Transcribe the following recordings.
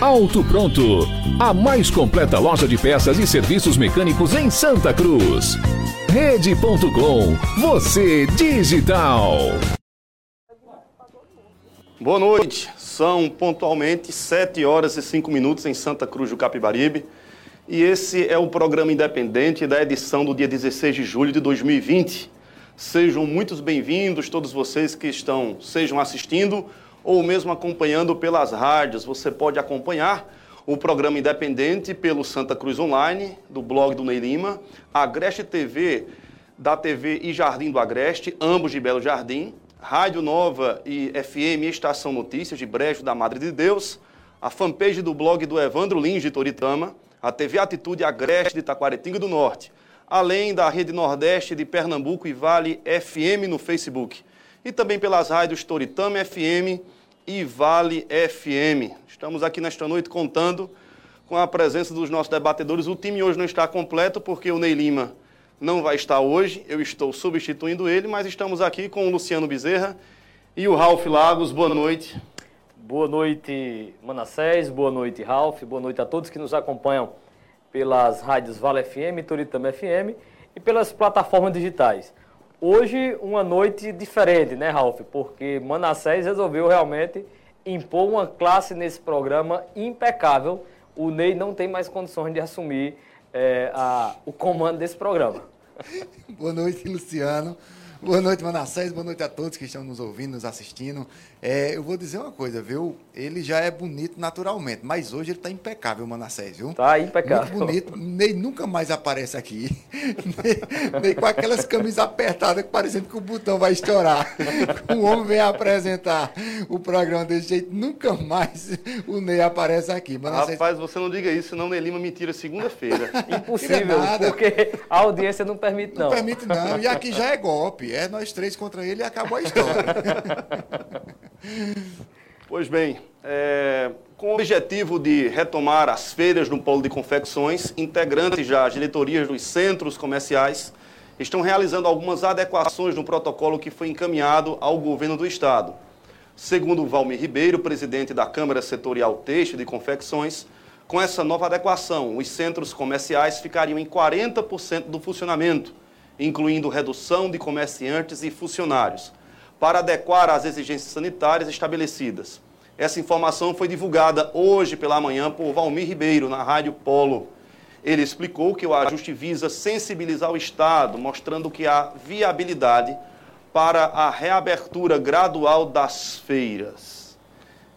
Auto Pronto, a mais completa loja de peças e serviços mecânicos em Santa Cruz. Rede.com, você digital. Boa noite, são pontualmente 7 horas e 5 minutos em Santa Cruz do Capibaribe. E esse é o programa independente da edição do dia 16 de julho de 2020. Sejam muitos bem-vindos, todos vocês que estão, sejam assistindo ou mesmo acompanhando pelas rádios. Você pode acompanhar o programa independente pelo Santa Cruz Online, do blog do Ney Lima, Agreste TV, da TV e Jardim do Agreste, ambos de Belo Jardim, Rádio Nova e FM Estação Notícias de Brejo da Madre de Deus, a fanpage do blog do Evandro Lins de Toritama, a TV Atitude Agreste de Taquaretinga do Norte, além da Rede Nordeste de Pernambuco e Vale FM no Facebook, e também pelas rádios Toritama FM e Vale FM. Estamos aqui nesta noite contando com a presença dos nossos debatedores. O time hoje não está completo porque o Ney Lima não vai estar hoje, eu estou substituindo ele, mas estamos aqui com o Luciano Bezerra e o Ralf Lagos. Boa noite. Boa noite, Manassés. Boa noite, Ralf. Boa noite a todos que nos acompanham pelas rádios Vale FM, Turitama FM e pelas plataformas digitais. Hoje, uma noite diferente, né, Ralf? Porque Manassés resolveu realmente impor uma classe nesse programa impecável. O Ney não tem mais condições de assumir é, a, o comando desse programa. Boa noite, Luciano. Boa noite, Manassés. Boa noite a todos que estão nos ouvindo, nos assistindo. É, eu vou dizer uma coisa, viu? Ele já é bonito naturalmente, mas hoje ele está impecável, Manassés, viu? Tá impecável. Muito bonito. Ney nunca mais aparece aqui. Ney, Ney com aquelas camisas apertadas, parecendo que o botão vai estourar. O homem vem apresentar o programa desse jeito, nunca mais o Ney aparece aqui. Manassés... Rapaz, você não diga isso, senão o Ney Lima me tira segunda-feira. Impossível, porque a audiência não permite, não. Não permite, não. E aqui já é golpe. É nós três contra ele e acabou a história. Pois bem, é, com o objetivo de retomar as feiras no polo de confecções, integrantes das diretorias dos centros comerciais estão realizando algumas adequações no protocolo que foi encaminhado ao governo do estado. Segundo Valmir Ribeiro, presidente da Câmara Setorial Têxtil de Confecções, com essa nova adequação, os centros comerciais ficariam em 40% do funcionamento incluindo redução de comerciantes e funcionários, para adequar às exigências sanitárias estabelecidas. Essa informação foi divulgada hoje pela manhã por Valmir Ribeiro, na Rádio Polo. Ele explicou que o ajuste visa sensibilizar o Estado, mostrando que há viabilidade para a reabertura gradual das feiras.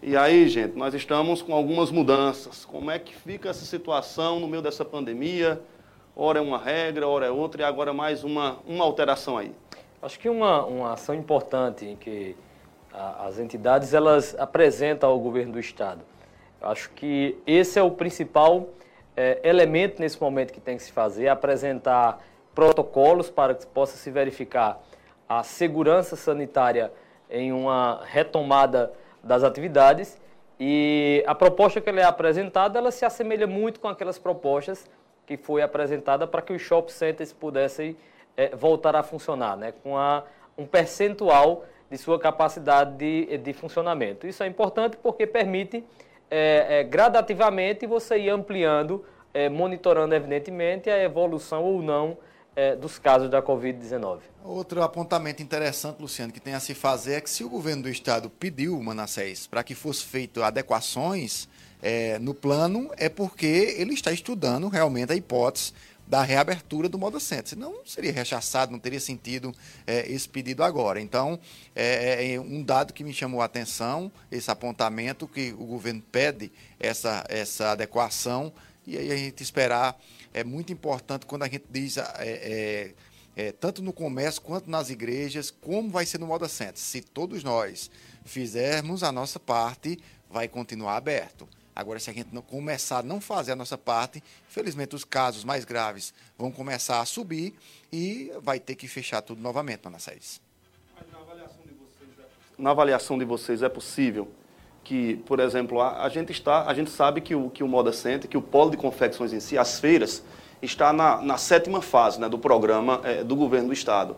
E aí, gente, nós estamos com algumas mudanças. Como é que fica essa situação no meio dessa pandemia? ora é uma regra, ora é outra, e agora mais uma, uma alteração aí. Acho que uma, uma ação importante em que a, as entidades elas apresentam ao governo do Estado. Acho que esse é o principal é, elemento nesse momento que tem que se fazer, apresentar protocolos para que possa se verificar a segurança sanitária em uma retomada das atividades e a proposta que ela é apresentada, ela se assemelha muito com aquelas propostas que foi apresentada para que os shopping centers pudessem é, voltar a funcionar, né, com a, um percentual de sua capacidade de, de funcionamento. Isso é importante porque permite é, é, gradativamente você ir ampliando, é, monitorando evidentemente a evolução ou não é, dos casos da Covid-19. Outro apontamento interessante, Luciano, que tem a se fazer é que se o governo do estado pediu, Manassés, para que fosse feito adequações é, no plano é porque ele está estudando realmente a hipótese da reabertura do Moda Center. Senão seria rechaçado, não teria sentido é, esse pedido agora. Então, é, é, um dado que me chamou a atenção, esse apontamento que o governo pede essa, essa adequação, e aí a gente esperar, é muito importante quando a gente diz, é, é, é, tanto no comércio quanto nas igrejas, como vai ser no Moda Center. Se todos nós fizermos a nossa parte, vai continuar aberto. Agora, se a gente não começar a não fazer a nossa parte, infelizmente os casos mais graves vão começar a subir e vai ter que fechar tudo novamente, Dona Sérgio. Na avaliação, vocês, é na avaliação de vocês é possível que, por exemplo, a, a, gente está, a gente sabe que o, que o Moda Center, que o polo de confecções em si, as feiras, está na, na sétima fase né, do programa é, do governo do Estado.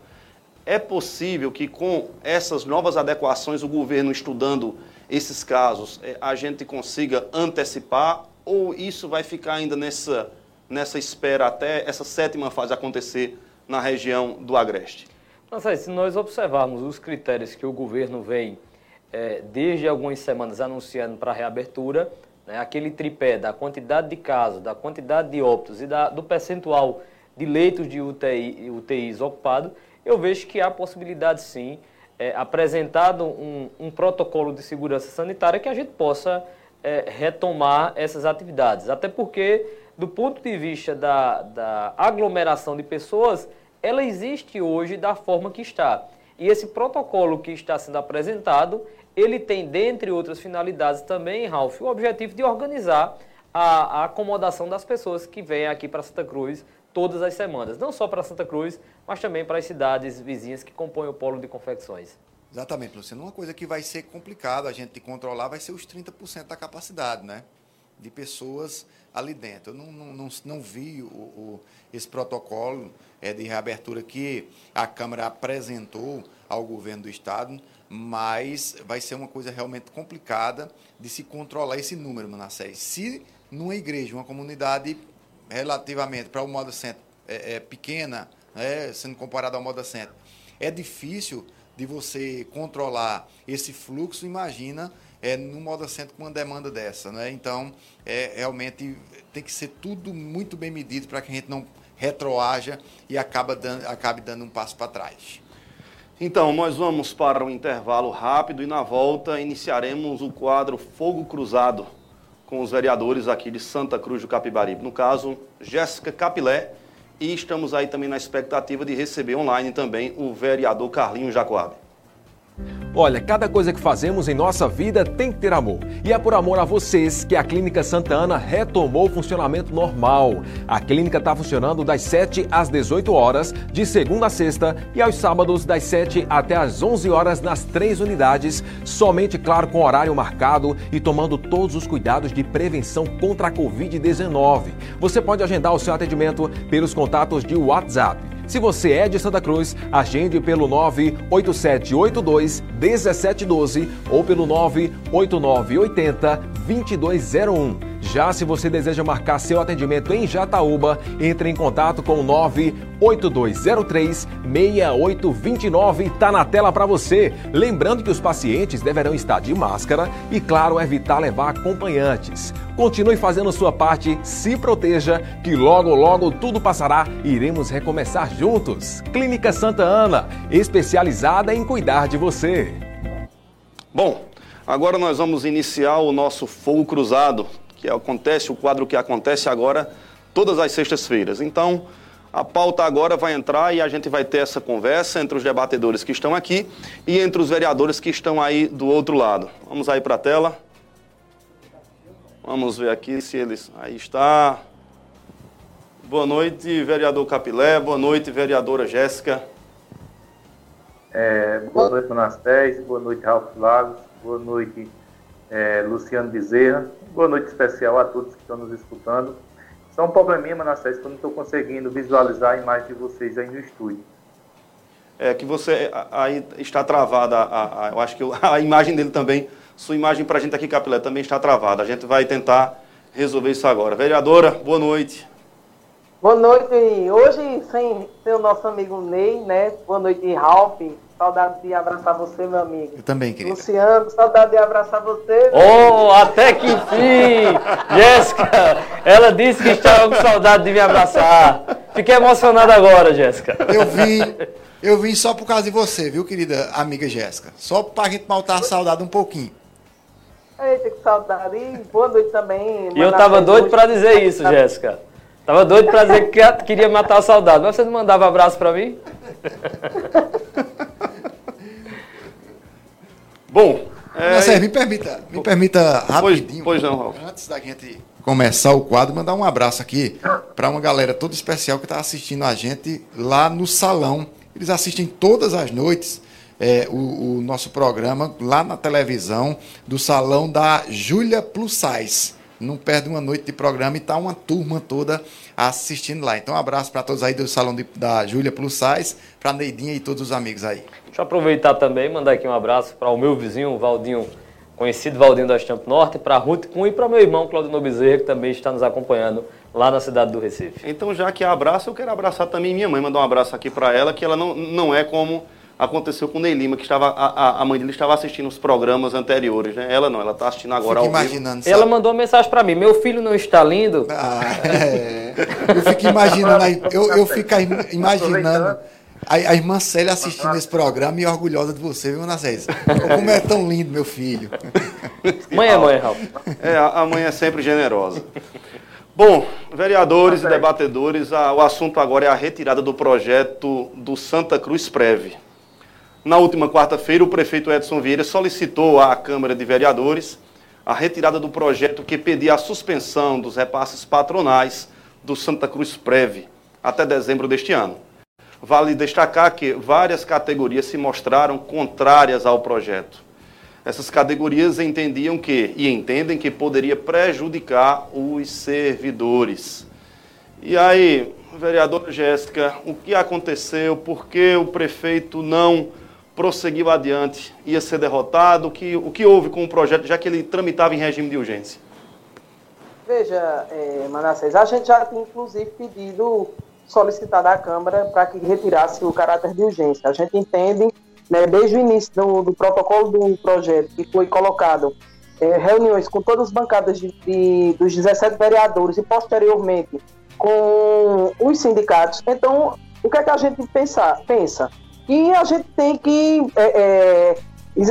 É possível que com essas novas adequações, o governo estudando esses casos, é, a gente consiga antecipar ou isso vai ficar ainda nessa, nessa espera até essa sétima fase acontecer na região do Agreste? Aí, se nós observarmos os critérios que o governo vem é, desde algumas semanas anunciando para a reabertura, né, aquele tripé da quantidade de casos, da quantidade de óbitos e da, do percentual de leitos de UTI, UTIs ocupados, eu vejo que há possibilidade sim é, apresentado um, um, protocolo de segurança sanitária que a gente possa é, retomar essas atividades. Até porque, do ponto de vista da, da aglomeração de pessoas, ela existe hoje da forma que está. E esse protocolo que está sendo apresentado, ele tem, dentre outras finalidades também, Ralf, o objetivo de organizar a, a acomodação das pessoas que vêm aqui para Santa Cruz todas as semanas. Não só para Santa Cruz, mas também para as cidades vizinhas que compõem o polo de confecções. Exatamente, Luciano. Uma coisa que vai ser complicado a gente controlar vai ser os 30% da capacidade, né? De pessoas ali dentro. Eu não, não, não, não vi o, o, esse protocolo é, de reabertura que a Câmara apresentou ao governo do Estado, mas vai ser uma coisa realmente complicada de se controlar esse número, Manassés. Se numa igreja, uma comunidade relativamente para o modo centro é, é pequena, né, sendo comparado ao modo centro, é difícil de você controlar esse fluxo, imagina é, no modo centro com uma demanda dessa. Né? Então, é, realmente tem que ser tudo muito bem medido para que a gente não retroaja e acaba dando, acabe dando um passo para trás. Então, nós vamos para um intervalo rápido e na volta iniciaremos o quadro Fogo Cruzado com os vereadores aqui de Santa Cruz do Capibaribe. No caso, Jéssica Capilé. E estamos aí também na expectativa de receber online também o vereador Carlinho Jacoab. Olha, cada coisa que fazemos em nossa vida tem que ter amor. E é por amor a vocês que a Clínica Santa Ana retomou o funcionamento normal. A clínica está funcionando das 7 às 18 horas, de segunda a sexta, e aos sábados das 7 até às 11 horas nas três unidades, somente, claro, com horário marcado e tomando todos os cuidados de prevenção contra a Covid-19. Você pode agendar o seu atendimento pelos contatos de WhatsApp se você é de Santa Cruz, agende pelo 98782 1712 ou pelo 98980 2201. Já se você deseja marcar seu atendimento em Jataúba, entre em contato com o 98203 6829 está na tela para você. Lembrando que os pacientes deverão estar de máscara e, claro, evitar levar acompanhantes. Continue fazendo sua parte, se proteja, que logo, logo tudo passará e iremos recomeçar juntos. Clínica Santa Ana, especializada em cuidar de você. Bom, agora nós vamos iniciar o nosso fogo cruzado que acontece, o quadro que acontece agora todas as sextas-feiras. Então, a pauta agora vai entrar e a gente vai ter essa conversa entre os debatedores que estão aqui e entre os vereadores que estão aí do outro lado. Vamos aí para a tela. Vamos ver aqui se eles. Aí está. Boa noite, vereador Capilé. Boa noite, vereadora Jéssica. É, boa noite, Monastéis. Boa noite, Ralf Lagos. Boa noite, é, Luciano Bezerra. Boa noite especial a todos que estão nos escutando. Só um probleminha, Manassés, que eu não estou conseguindo visualizar a imagem de vocês aí no estúdio. É que você aí está travada, a, a, eu acho que a imagem dele também, sua imagem para a gente aqui, Capilé, também está travada. A gente vai tentar resolver isso agora. Vereadora, boa noite. Boa noite. Hoje, sem, sem o nosso amigo Ney, né? Boa noite, Ralph, Saudade de abraçar você, meu amigo. Eu também, querido. Luciano, saudade de abraçar você. Oh, até que enfim! Jéssica, ela disse que estava com saudade de me abraçar. Fiquei emocionado agora, Jéssica. Eu vim, eu vim só por causa de você, viu, querida amiga Jéssica? Só pra gente matar a saudade um pouquinho. Eita, que saudade. E boa noite também. E eu tava doido para dizer isso, Jéssica. Tava doido para dizer que queria matar a saudade. Mas você não mandava abraço para mim? Bom, é, me permita, me permita rapidinho. pois não, Ralf. Antes da gente começar o quadro, mandar um abraço aqui para uma galera toda especial que está assistindo a gente lá no salão. Eles assistem todas as noites é, o, o nosso programa lá na televisão do salão da Júlia Plus Size. Não perde uma noite de programa e está uma turma toda assistindo lá. Então, um abraço para todos aí do salão de- da Júlia Plus Size, para Neidinha e todos os amigos aí. Deixa eu aproveitar também e mandar aqui um abraço para o meu vizinho, o Valdinho, conhecido Valdinho da Estampo Norte, para a Ruth Cunha e para meu irmão Claudino Bezerra, que também está nos acompanhando lá na cidade do Recife. Então, já que é abraço, eu quero abraçar também minha mãe, mandar um abraço aqui para ela, que ela não, não é como aconteceu com o Ney Lima, que estava, a, a- mãe dele estava assistindo os programas anteriores, né? Ela não, ela está assistindo agora Fico ao vivo. imaginando. Ela mandou uma mensagem para mim: Meu filho não está lindo. Ah, é. Eu fico imaginando, aí, eu, eu fico imaginando a, a irmã Célia assistindo esse programa e orgulhosa de você, viu, Anacés? Como é tão lindo, meu filho. Mãe é mãe, Ralf. É, a a mãe é sempre generosa. Bom, vereadores e debatedores, a- o assunto agora é a retirada do projeto do Santa Cruz Preve. Na última quarta-feira, o prefeito Edson Vieira solicitou à Câmara de Vereadores a retirada do projeto que pedia a suspensão dos repasses patronais do Santa Cruz Preve até dezembro deste ano. Vale destacar que várias categorias se mostraram contrárias ao projeto. Essas categorias entendiam que, e entendem que poderia prejudicar os servidores. E aí, vereadora Jéssica, o que aconteceu? Por que o prefeito não prosseguiu adiante? Ia ser derrotado? O que, o que houve com o projeto, já que ele tramitava em regime de urgência? Veja, é, Manassés, a gente já tinha inclusive pedido, solicitado à Câmara para que retirasse o caráter de urgência. A gente entende, né, desde o início do, do protocolo do projeto, que foi colocado é, reuniões com todas as bancadas de, de- dos 17 vereadores e posteriormente com os sindicatos. Então, o que é que a gente pensa? pensa? Que a gente tem que é, é,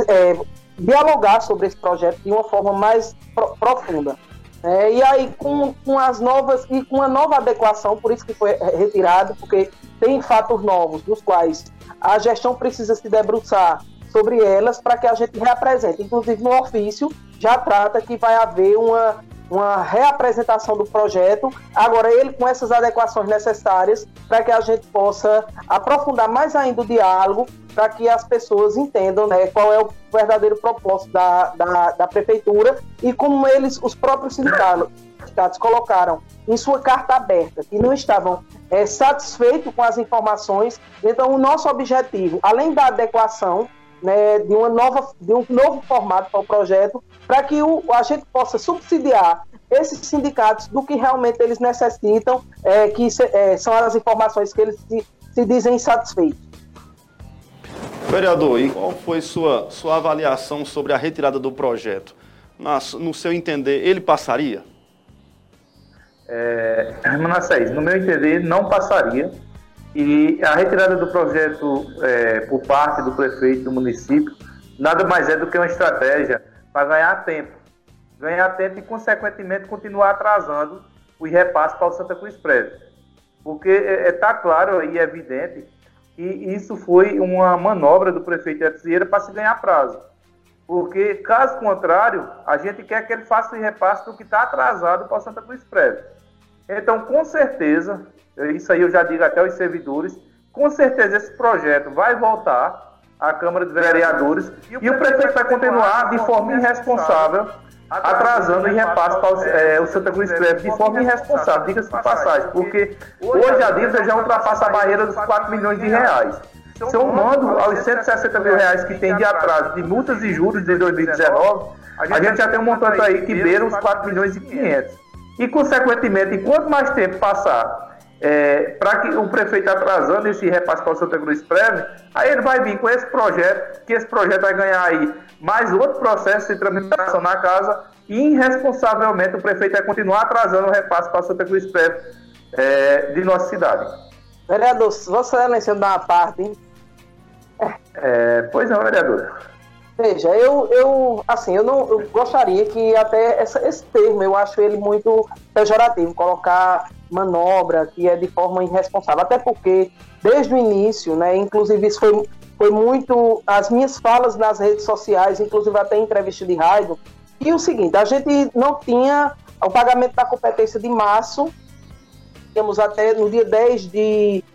é, dialogar sobre esse projeto de uma forma mais pro- profunda. É, e aí, com, com as novas e com a nova adequação, por isso que foi eh, retirado, porque tem fatos novos, dos quais a gestão precisa se debruçar sobre elas para que a gente reapresente. Inclusive, no ofício já trata que vai haver uma, uma reapresentação do projeto, agora ele com essas adequações necessárias para que a gente possa aprofundar mais ainda o diálogo, para que as pessoas entendam né, qual é o verdadeiro propósito da, da, da prefeitura e como eles, os próprios sindicatos, colocaram em sua carta aberta, que não estavam é, satisfeitos com as informações. Então, o nosso objetivo, além da adequação né, de, uma nova, de um novo formato para o projeto, para que o, a gente possa subsidiar esses sindicatos do que realmente eles necessitam, é, que se- é, são as informações que eles se, se dizem insatisfeitos. Vereador, e qual foi sua, sua avaliação sobre a retirada do projeto? Na- no seu entender, ele passaria? É, Manassés, no meu entender, não passaria. E a retirada do projeto é, por parte do prefeito do município nada mais é do que uma estratégia para ganhar tempo. Ganhar tempo e, consequentemente, continuar atrasando os repasses para o Santa Cruz Prévio. Porque está claro e evidente que isso foi uma manobra do prefeito Edson Vieira para se ganhar prazo. Porque, caso contrário, a gente quer que ele faça o repasse do que está atrasado para o Santa Cruz Prévio. Então, com certeza, isso aí eu já digo até aos servidores, com certeza esse projeto vai voltar à Câmara de Vereadores e o prefeito vai continuar de forma irresponsável atrasando em repasse para o, é, o Santa Cruz Prévio de forma irresponsável, diga-se de passagem, porque hoje a dívida já ultrapassa a barreira dos 4 milhões de reais. Se eu mando aos 160 mil reais que tem de atraso de multas e juros de 2019, a gente já tem um montante aí que beira os 4 milhões e 500. E, consequentemente, quanto mais tempo passar é, para que o prefeito atrasando esse repasse para o Santa Cruz Preve, aí ele vai vir com esse projeto, que esse projeto vai ganhar aí mais outro processo de tramitação na casa e irresponsavelmente o prefeito vai continuar atrasando o repasse para o Santa Cruz Preve é, de nossa cidade. Vereador, Vossa Excelência dá uma parte, hein? É, pois não, vereadora. Veja, eu, eu assim, eu não eu gostaria que até essa, esse termo, eu acho ele muito pejorativo, colocar manobra que é de forma irresponsável, até porque desde o início, né, inclusive isso foi, foi muito, as minhas falas nas redes sociais, inclusive até em entrevista de rádio, e o seguinte, a gente não tinha o pagamento da competência de março, temos até no dia 10 de,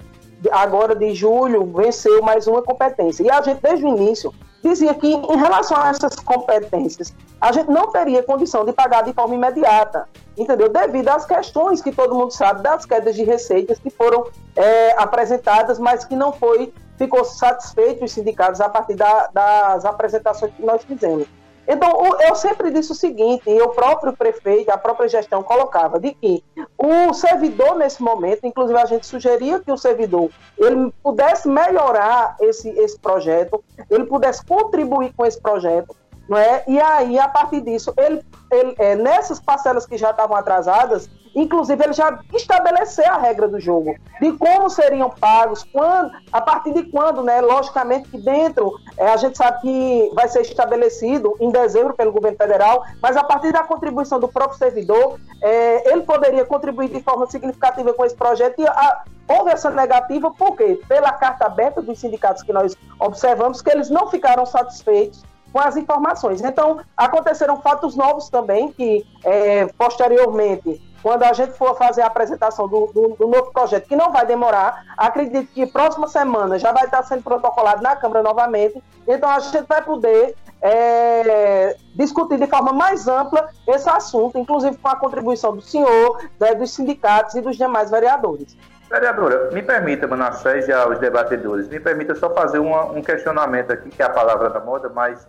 de agora de julho, venceu mais uma competência, e a gente desde o início dizia que, em relação a essas competências, a gente não teria condição de pagar de forma imediata, entendeu? Devido às questões que todo mundo sabe das quedas de receitas que foram é, apresentadas, mas que não foi, ficou satisfeito os sindicatos a partir da, das apresentações que nós fizemos. Então, eu sempre disse o seguinte, e o próprio prefeito, a própria gestão colocava, de que o servidor, nesse momento, inclusive a gente sugeria que o servidor ele pudesse melhorar esse, esse projeto, ele pudesse contribuir com esse projeto, não é? E aí, a partir disso, ele, ele é, nessas parcelas que já estavam atrasadas, inclusive ele já estabeleceu a regra do jogo, de como seriam pagos, quando, a partir de quando, né? Logicamente que dentro, é, a gente sabe que vai ser estabelecido em dezembro pelo governo federal, mas a partir da contribuição do próprio servidor, é, ele poderia contribuir de forma significativa com esse projeto e a, houve essa negativa, por quê? Pela carta aberta dos sindicatos que nós observamos, que eles não ficaram satisfeitos com as informações. Então, aconteceram fatos novos também, que é, posteriormente, quando a gente for fazer a apresentação do, do, do, novo projeto, que não vai demorar, acredito que próxima semana já vai estar sendo protocolado na Câmara novamente, então a gente vai poder é, discutir de forma mais ampla esse assunto, inclusive com a contribuição do senhor, né, dos sindicatos e dos demais vereadores. Vereadora, me permita, Manassés e aos debatedores, me permita só fazer uma, um questionamento aqui, que é a palavra da moda, mas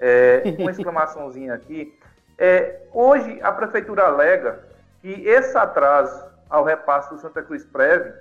é, uma exclamaçãozinha aqui. É, hoje, a Prefeitura alega que esse atraso ao repasse do Santa Cruz Preve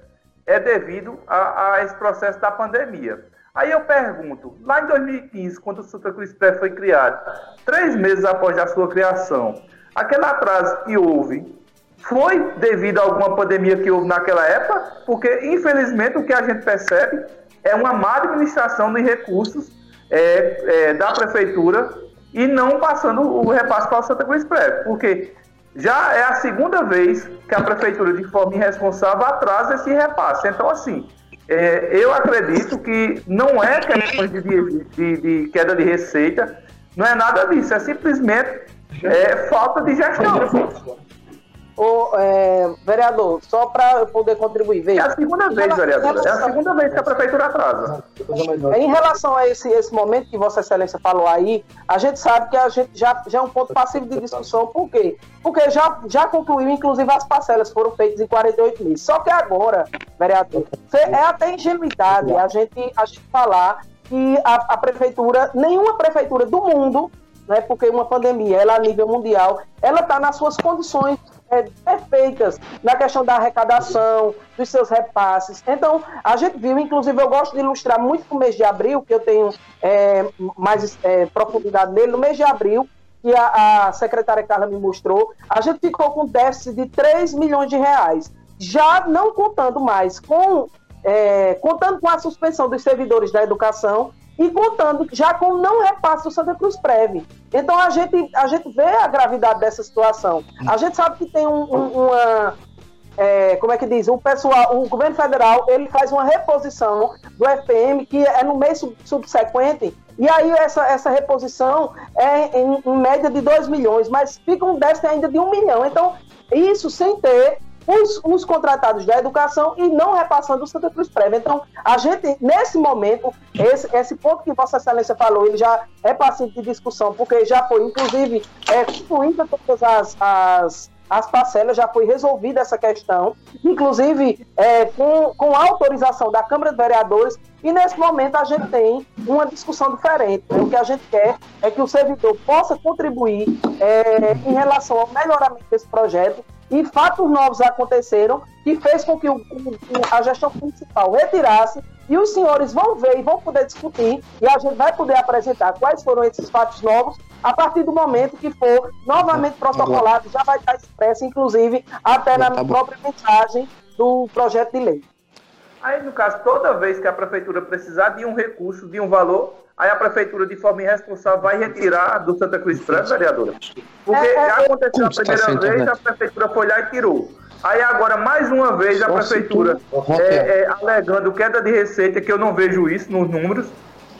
é devido a, a, esse processo da pandemia. Aí eu pergunto, lá em 2015, quando o Santa Cruz Preve foi criado, três meses após a sua criação, aquele atraso que houve foi devido a alguma pandemia que houve naquela época? Porque, infelizmente, o que a gente percebe é uma má administração de recursos é, é, da prefeitura e não passando o repasse para o Santa Cruz Pré, porque já é a segunda vez que a prefeitura, de forma irresponsável, atrasa esse repasse. Então, assim, é, eu acredito que não é questão de, de, de, queda de receita, não é nada disso, é simplesmente é, falta de gestão. Ô, é, vereador, só para eu poder contribuir. Veja, é a segunda vez, vereador. É a segunda vez que a prefeitura atrasa. Em relação a esse, esse momento que Vossa Excelência falou aí, a gente sabe que a gente já, já é um ponto passivo de discussão. Por quê? Porque já, já concluiu, inclusive, as parcelas foram feitas em 48 meses. Só que agora, vereador, é até ingenuidade a gente, a gente falar que a, a prefeitura, nenhuma prefeitura do mundo, né, porque uma pandemia, ela a nível mundial, ela está nas suas condições é, perfeitas na questão da arrecadação, dos seus repasses. Então, a gente viu, inclusive, eu gosto de ilustrar muito no mês de abril, que eu tenho é, mais é, profundidade nele, no mês de abril, que a, a, secretária Carla me mostrou, a gente ficou com déficit de 3 milhões de reais. Já não contando mais com, é, contando com a suspensão dos servidores da educação e contando já com não repasse do Santa Cruz Preve. Então a gente, a gente vê a gravidade dessa situação. A gente sabe que tem um, um, uma. É, como é que diz? O pessoal, o governo federal, ele faz uma reposição do FPM que é no mês subsequente, e aí essa, essa reposição é em, em média de 2 milhões, mas fica um déficit ainda de 1 um milhão. Então, isso sem ter os, os, contratados da educação e não repassando o Santa Cruz Prévia. Então, a gente, nesse momento, esse, esse ponto que Vossa Excelência falou, ele já é passivo de discussão, porque já foi, inclusive, é, todas as, as, as parcelas, já foi resolvida essa questão, inclusive é, com, com a autorização da Câmara de Vereadores, e nesse momento a gente tem uma discussão diferente. O que a gente quer é que o servidor possa contribuir é, em relação ao melhoramento desse projeto e fatos novos aconteceram que fez com que o, o, a gestão municipal retirasse e os senhores vão ver e vão poder discutir e a gente vai poder apresentar quais foram esses fatos novos a partir do momento que for novamente tá protocolado, já vai estar expresso, inclusive, até na tá própria mensagem do projeto de lei. Aí, no caso, toda vez que a prefeitura precisar de um recurso, de um valor, aí a prefeitura, de forma irresponsável, vai retirar do Santa Cruz Prado, vereadora? Porque é, é, já aconteceu a primeira vez, a prefeitura foi lá e tirou. Aí agora, mais uma vez, a prefeitura é, é, alegando queda de receita, que eu não vejo isso nos números.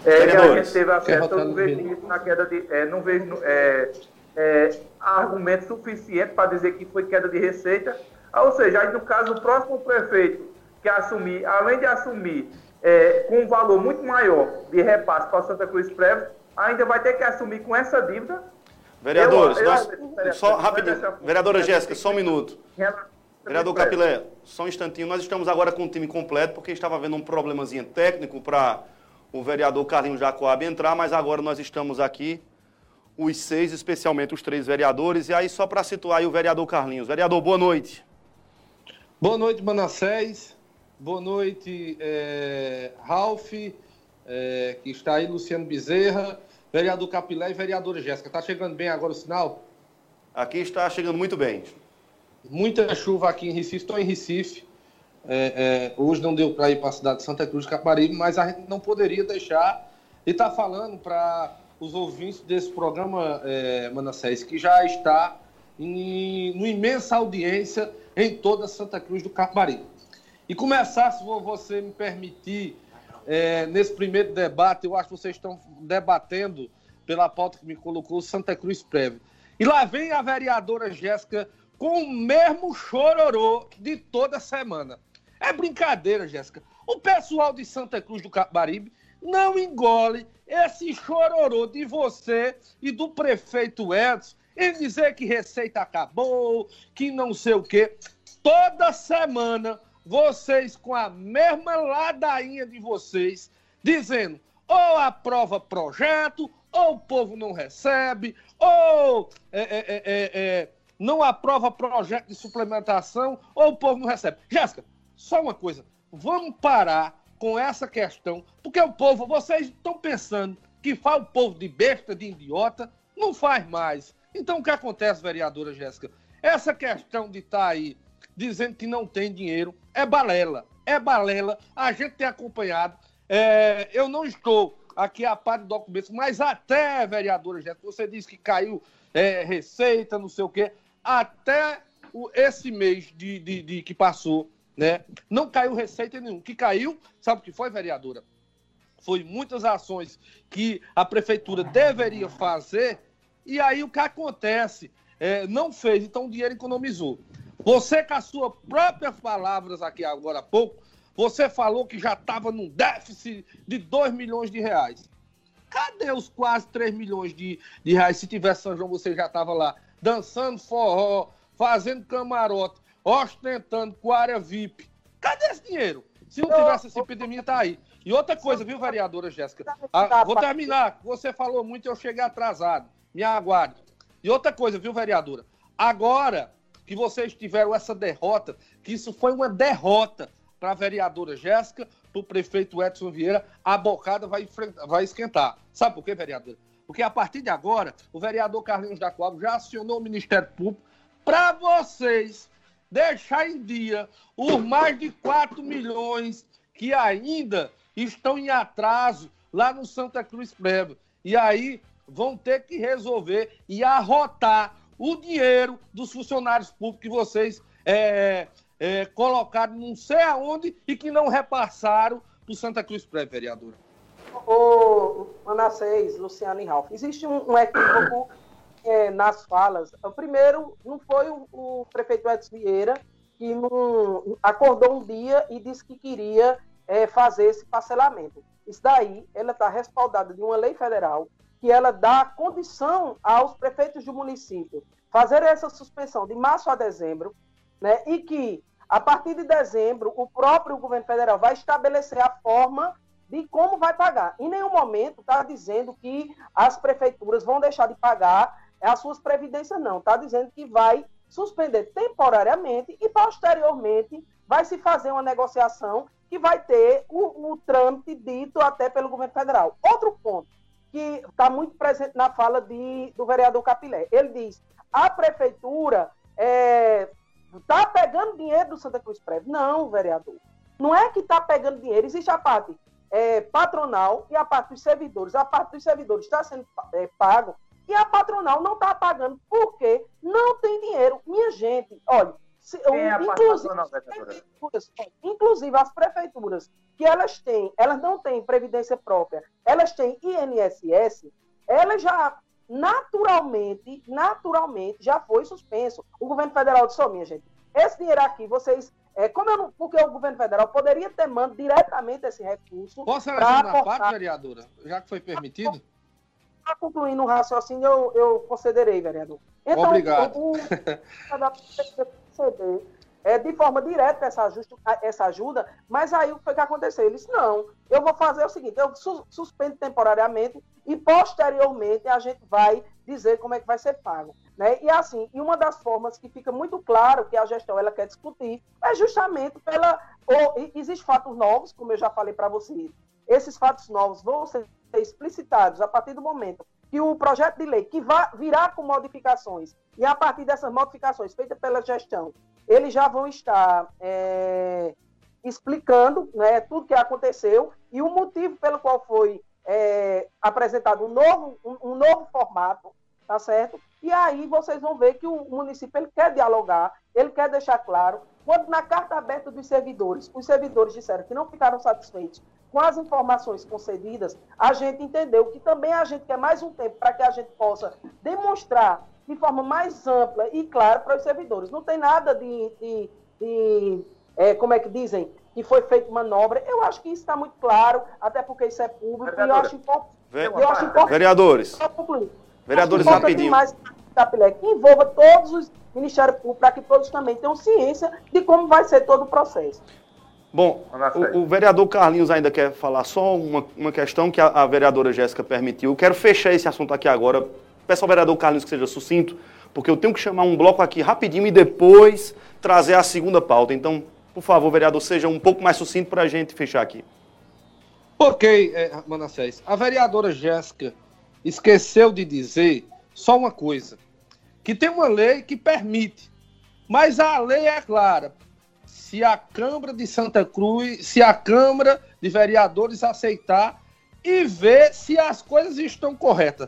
É, que a gente teve acesso, eu não vejo isso na queda de. É, não vejo é, é, argumento suficiente para dizer que foi queda de receita. Ou seja, aí no caso, o próximo prefeito que assumir, além de assumir é, com um valor muito maior de repasse para Santa Cruz Prévio, ainda vai ter que assumir com essa dívida. Vereadores, eu, nós, eu, só rapidinho. Vereadora Jéssica, só um minuto. Vereador Capilé, só um instantinho. Nós estamos agora com o time completo, porque estava havendo um problemazinho técnico para o vereador Carlinhos Jacoab entrar, mas agora nós estamos aqui, os seis, especialmente os três vereadores. E aí, só para situar aí o vereador Carlinhos. Vereador, boa noite. Boa noite, Manassés. Boa noite, é, Ralf, é, que está aí, Luciano Bezerra, vereador Capilé e vereadora Jéssica. Está chegando bem agora o sinal? Aqui está chegando muito bem. Muita chuva aqui em Recife. Estou em Recife. É, é, hoje não deu para ir para a cidade de Santa Cruz de Caparibe, mas a gente não poderia deixar de estar tá falando para os ouvintes desse programa, é, Manassés, que já está em, em imensa audiência em toda Santa Cruz do Caparibe. E começar, se você me permitir, é, nesse primeiro debate, eu acho que vocês estão debatendo pela pauta que me colocou Santa Cruz Prévio. E lá vem a vereadora Jéssica com o mesmo chororô de toda semana. É brincadeira, Jéssica. O pessoal de Santa Cruz do Capibaribe não engole esse chororô de você e do prefeito Edson em dizer que receita acabou, que não sei o quê. Toda semana, vocês com a mesma ladainha de vocês, dizendo ou aprova projeto, ou o povo não recebe, ou é, é, é, é, é não aprova projeto de suplementação, ou o povo não recebe. Jéssica, só uma coisa, vamos parar com essa questão, porque o povo, vocês estão pensando que faz o povo de besta, de idiota, não faz mais. Então o que acontece, vereadora Jéssica? Essa questão de estar tá aí dizendo que não tem dinheiro é balela. É balela. A gente tem acompanhado. É, eu não estou aqui a par de documentos, mas até, vereadora Jéssica, você disse que caiu é, receita, não sei o quê. Até o, esse mês de, de, de que passou, né? Não caiu receita nenhuma. Que caiu, sabe o que foi, vereadora? Foi muitas ações que a prefeitura deveria fazer, e aí o que acontece? É, não fez, então o dinheiro economizou. Você, com as suas próprias palavras aqui agora há pouco, você falou que já estava num déficit de 2 milhões de reais. Cadê os quase 3 milhões de, de reais? Se tivesse São João, você já estava lá dançando forró, fazendo camarote, ostentando com área VIP. Cadê esse dinheiro? Se não tivesse essa epidemia, tá aí. E outra coisa, viu, vereadora Jéssica? Ah, vou terminar. Você falou muito e eu cheguei atrasado. Me aguarde. E outra coisa, viu, vereadora? Agora que vocês tiveram essa derrota, que isso foi uma derrota para a vereadora Jéssica, para o prefeito Edson Vieira, a bocada vai, vai esquentar. Sabe por quê, vereadora? Porque a partir de agora, o vereador Carlinhos da Coab já acionou o Ministério Público para vocês deixar em dia os mais de 4 milhões que ainda estão em atraso lá no Santa Cruz Prévio. E aí vão ter que resolver e arrotar o dinheiro dos funcionários públicos que vocês é, é, colocaram não sei aonde e que não repassaram para o Santa Cruz Prévio, vereadora. Ô, Manassés, Luciano e Ralf, existe um, um equívoco é, nas falas. O primeiro, não foi o, o prefeito Edson Vieira que não, acordou um dia e disse que queria é, fazer esse parcelamento. Isso daí, ela está respaldada de uma lei federal que ela dá condição aos prefeitos do município fazer essa suspensão de março a dezembro, né, e que a partir de dezembro o próprio governo federal vai estabelecer a forma de como vai pagar. Em nenhum momento está dizendo que as prefeituras vão deixar de pagar as suas previdências, não. Está dizendo que vai suspender temporariamente e, posteriormente, vai se fazer uma negociação que vai ter o, o trâmite dito até pelo governo federal. Outro ponto que está muito presente na fala de, do vereador Capilé. Ele diz: a prefeitura está é, tá pegando dinheiro do Santa Cruz Prévio. Não, vereador. Não é que está pegando dinheiro. Existe a parte é, patronal e a parte dos servidores. A parte dos servidores está sendo é, pago e a patronal não está pagando porque não tem dinheiro. Minha gente, olha, se, é inclusive, inclusive as prefeituras que elas têm, elas não têm previdência própria, elas têm INSS, elas já naturalmente, naturalmente já foi suspenso. O governo federal disse, oh, minha gente, esse dinheiro aqui, vocês é, como eu não, porque o governo federal poderia ter mandado diretamente esse recurso. Posso eleger na parte, vereadora, já que foi permitido? Para concluir no raciocínio, eu, eu concederei, vereador. Então, Obrigado. O, o, é, de forma direta essa, ajuste, essa ajuda, mas aí o que que aconteceu? Ele disse, não, eu vou fazer o seguinte, eu su suspendo temporariamente e posteriormente a gente vai dizer como é que vai ser pago. Né? E assim, e uma das formas que fica muito claro que a gestão ela quer discutir é justamente pela. Ou, existem fatos novos, como eu já falei para vocês. Esses fatos novos vão ser explicitados a partir do momento que o projeto de lei que vai virar com modificações, e a partir dessas modificações feitas pela gestão, eles já vão estar é, explicando né, tudo que aconteceu e o motivo pelo qual foi é, apresentado um novo, um, um, novo formato, tá certo? E aí vocês vão ver que o município ele quer dialogar, ele quer deixar claro, quando na carta aberta dos servidores, os servidores disseram que não ficaram satisfeitos com as informações concedidas, a gente entendeu que também a gente quer mais um tempo para que a gente possa demonstrar de forma mais ampla e clara para os servidores. Não tem nada de, de, de é, como é que dizem, que foi feita manobra. Eu acho que isso está muito claro, até porque isso é público. E eu acho, importante. Vereadores. Vereadores, rapidinho. Mais que envolva todos os Ministérios Públicos, para que todos também tenham ciência de como vai ser todo o processo. Bom, o, o, vereador Carlinhos ainda quer falar só uma, uma questão que a, a vereadora Jéssica permitiu. Eu quero fechar esse assunto aqui agora. Peço ao vereador Carlinhos que seja sucinto, porque eu tenho que chamar um bloco aqui rapidinho e depois trazer a segunda pauta. Então, por favor, vereador, seja um pouco mais sucinto para a gente fechar aqui. Ok, é, Manassés. A vereadora Jéssica esqueceu de dizer só uma coisa: que tem uma lei que permite, mas a lei é clara se a Câmara de Santa Cruz, se a Câmara de Vereadores aceitar e ver se as coisas estão corretas.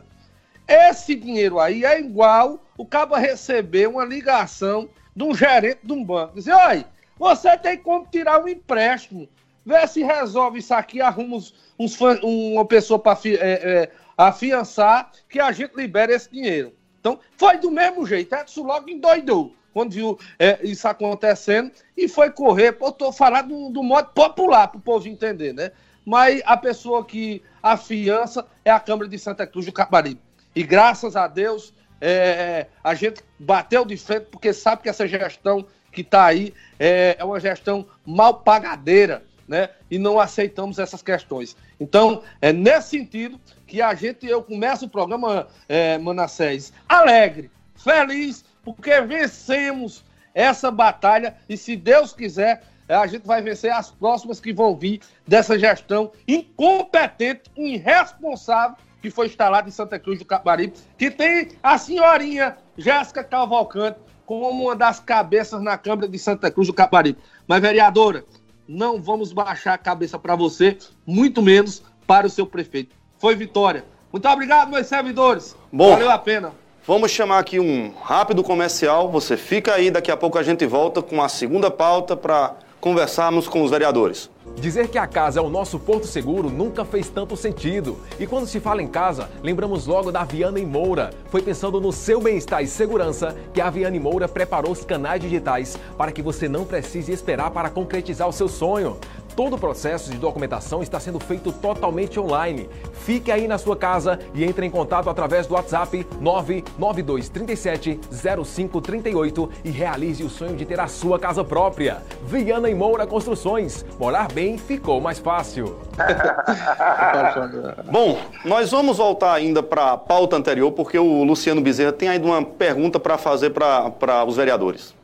Esse dinheiro aí é igual o cabo receber uma ligação de um gerente de um banco. Dizer, olha, você tem como tirar um empréstimo, ver se resolve isso aqui, arruma uns, uns uma pessoa para é, é, afiançar, que a gente libera esse dinheiro. Então, foi do mesmo jeito. Edson logo endoidou quando viu é, isso acontecendo, e foi correr, pô, tô falando do, do modo popular, para o povo entender, né? Mas a pessoa que afiança é a Câmara de Santa Cruz do Caparibe. E graças a Deus, é, a gente bateu de frente, porque sabe que essa gestão que está aí é, é uma gestão mal pagadeira, né? E não aceitamos essas questões. Então, é nesse sentido que a gente, eu começo o programa, é, Manassés, alegre, feliz porque vencemos essa batalha e, se Deus quiser, a gente vai vencer as próximas que vão vir dessa gestão incompetente, irresponsável que foi instalada em Santa Cruz do Caparibe, que tem a senhorinha Jéssica Cavalcante como uma das cabeças na Câmara de Santa Cruz do Caparibe. Mas, vereadora, não vamos baixar a cabeça para você, muito menos para o seu prefeito. Foi vitória. Muito obrigado, meus servidores. Bom, Valeu a pena. Vamos chamar aqui um rápido comercial. Você fica aí, daqui a pouco a gente volta com a segunda pauta para conversarmos com os vereadores. Dizer que a casa é o nosso porto seguro nunca fez tanto sentido. E quando se fala em casa, lembramos logo da Viana e Moura. Foi pensando no seu bem-estar e segurança que a Viana e Moura preparou os canais digitais para que você não precise esperar para concretizar o seu sonho. Todo o processo de documentação está sendo feito totalmente online. Fique aí na sua casa e entre em contato através do WhatsApp 99237 0538 e realize o sonho de ter a sua casa própria. Viana e Moura Construções. Morar bem ficou mais fácil. Bom, nós vamos voltar ainda para a pauta anterior, porque o Luciano Bezerra tem ainda uma pergunta para fazer para os vereadores.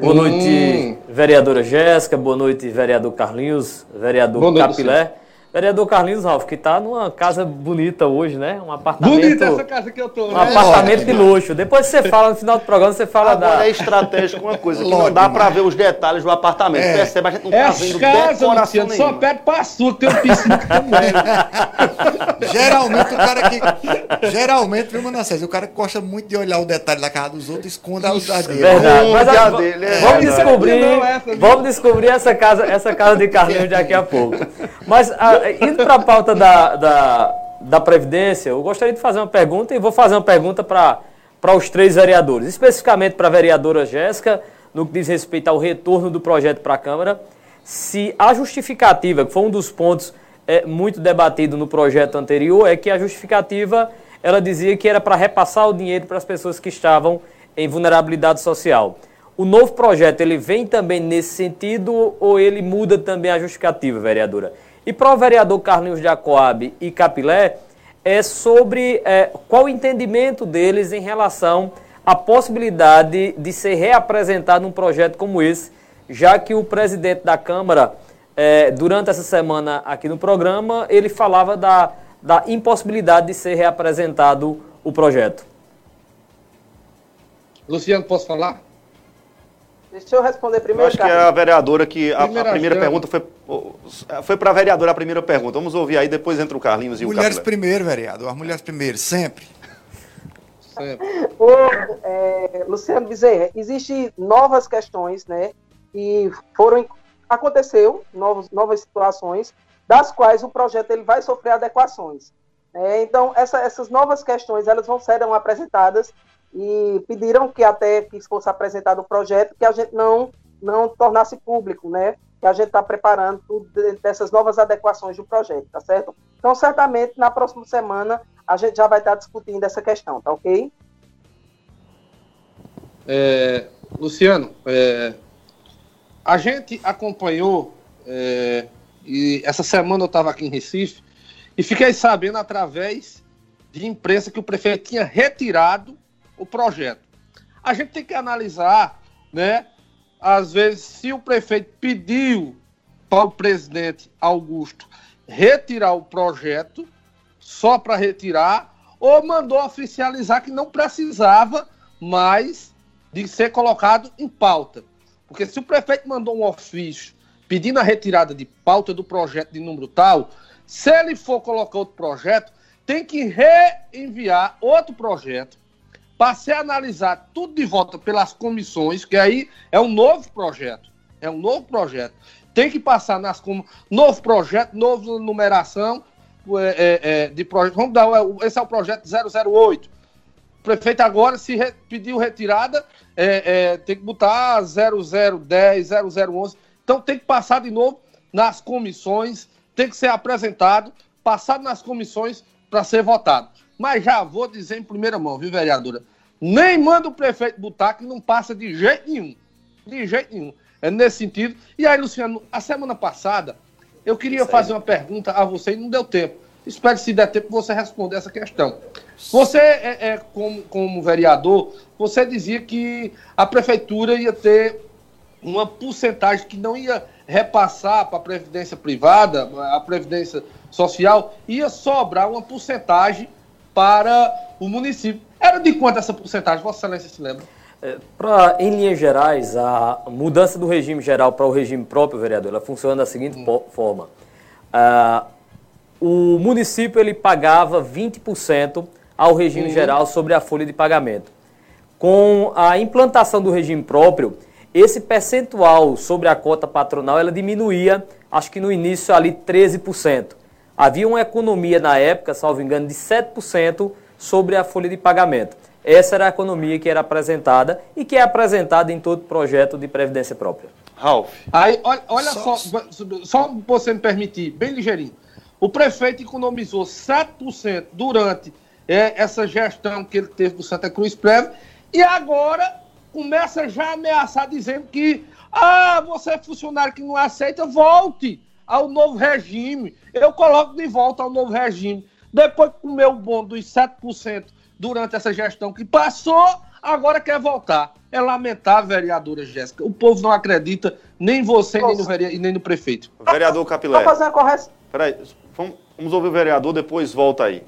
Boa noite, hum. vereadora Jéssica. Boa noite, vereador Carlinhos, vereador Capilé. Vereador Carlinhos Ralf, que está numa casa bonita hoje, né? Um apartamento. Bonita essa casa que eu tô. Um né? apartamento de luxo. Depois você fala, no final do programa, você fala Agora da. é estratégico uma coisa, que não dá para ver os detalhes do apartamento. É. Percebe, a gente não tá vendo casa, decoração Luciano, Só perto pra sua, tem um piscina também. geralmente o cara que. Geralmente, viu, Manassés? O cara que gosta muito de olhar o detalhe da casa dos outros, esconde a dele. Verdade. Mas, a, dele, é. Vamos descobrir. Não, essa, vamos descobrir essa casa, essa casa de Carlinhos daqui a pouco. Mas a, indo para a pauta da, da, da Previdência, eu gostaria de fazer uma pergunta e vou fazer uma pergunta para os três vereadores, especificamente para a vereadora Jéssica, no que diz respeito ao retorno do projeto para a Câmara, se a justificativa, que foi um dos pontos é, muito debatido no projeto anterior, é que a justificativa ela dizia que era para repassar o dinheiro para as pessoas que estavam em vulnerabilidade social. O novo projeto ele vem também nesse sentido ou ele muda também a justificativa, vereadora? E para o vereador Carlinhos Jacoab e Capilé, é sobre é, qual o entendimento deles em relação à possibilidade de ser reapresentado um projeto como esse, já que o presidente da Câmara, é, durante essa semana aqui no programa, ele falava da, da impossibilidade de ser reapresentado o projeto. Luciano, posso falar? Deixa eu responder primeiro. Eu acho que é a vereadora que. A, a primeira pergunta foi, foi para a vereadora a primeira pergunta. Vamos ouvir aí, depois entra o Carlinhos e mulheres o Mulheres primeiro, vereador. As mulheres primeiro, sempre. sempre. Ô, é, Luciano Bezerra, existem novas questões, né? E foram. Aconteceu novos, novas situações, das quais o projeto ele vai sofrer adequações. É, então, essa, essas novas questões elas vão ser apresentadas e pediram que até que fosse apresentado o projeto, que a gente não, não tornasse público, né? Que a gente está preparando tudo dessas novas adequações do projeto, tá certo? Então, certamente, na próxima semana, a gente já vai estar discutindo essa questão, tá ok? É, Luciano, é, a gente acompanhou, é, e essa semana eu estava aqui em Recife, e fiquei sabendo através de imprensa que o prefeito tinha retirado o projeto. A gente tem que analisar, né? Às vezes, se o prefeito pediu para o presidente Augusto retirar o projeto, só para retirar, ou mandou oficializar que não precisava mais de ser colocado em pauta. Porque se o prefeito mandou um ofício pedindo a retirada de pauta do projeto de número tal, se ele for colocar outro projeto, tem que reenviar outro projeto Passei a analisar tudo de volta pelas comissões, que aí é um novo projeto. É um novo projeto. Tem que passar nas como novo projeto, nova numeração é, é, é, de projeto. Vamos dar, esse é o projeto 008. O prefeito agora, se re, pediu retirada, é, é, tem que botar 0010, 0011. Então tem que passar de novo nas comissões, tem que ser apresentado, passado nas comissões para ser votado. Mas já vou dizer em primeira mão, viu, vereadora? Nem manda o prefeito botar que não passa de jeito nenhum. De jeito nenhum. É nesse sentido. E aí, Luciano, a semana passada, eu queria fazer uma pergunta a você e não deu tempo. Espero se der tempo você responder essa questão. Você, é, é, como, como vereador, você dizia que a prefeitura ia ter uma porcentagem que não ia repassar para a previdência privada, a previdência social, ia sobrar uma porcentagem para o município. Era de quanto essa porcentagem? Vossa Excelência se lembra? É, pra, em linhas gerais, a mudança do regime geral para o regime próprio, vereador, ela funciona da seguinte hum. forma. Ah, o município ele pagava 20% ao regime hum. geral sobre a folha de pagamento. Com a implantação do regime próprio, esse percentual sobre a cota patronal ela diminuía, acho que no início ali 13%. Havia uma economia na época, salvo engano, de 7% sobre a folha de pagamento. Essa era a economia que era apresentada e que é apresentada em todo projeto de previdência própria. Ralf. Aí, olha, olha só, só, só você me permitir, bem ligeirinho. O prefeito economizou 7% durante é, essa gestão que ele teve do Santa Cruz Prévio e agora começa já a ameaçar dizendo que ah, você é funcionário que não aceita, volte ao novo regime. Eu coloco de volta ao novo regime. Depois que comeu o bom dos 7% durante essa gestão que passou, agora quer voltar. É lamentável, vereadora Jéssica. O povo não acredita, nem você, nem no, vereador, nem no prefeito. Vereador Capilé. Vou fazer uma correção. Peraí, vamos ouvir o vereador, depois volta aí.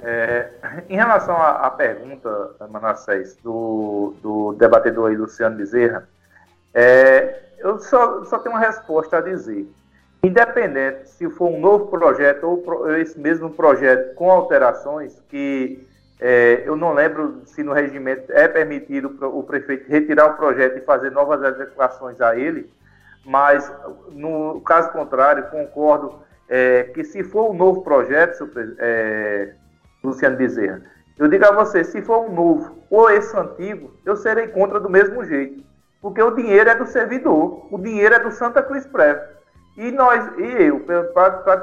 É, em relação à, à pergunta, Manassés, do, do debatedor aí, Luciano Bezerra, é, eu só, só tenho uma resposta a dizer. Independente se for um novo projeto ou esse mesmo projeto com alterações, que é, eu não lembro se no regimento é permitido o prefeito retirar o projeto e fazer novas adequações a ele, mas no caso contrário, concordo é, que se for um novo projeto, é, Luciano Bezerra, eu digo a você, se for um novo ou esse antigo, eu serei contra do mesmo jeito. Porque o dinheiro é do servidor, o dinheiro é do Santa Cruz Prévio. E nós, e eu, pelo,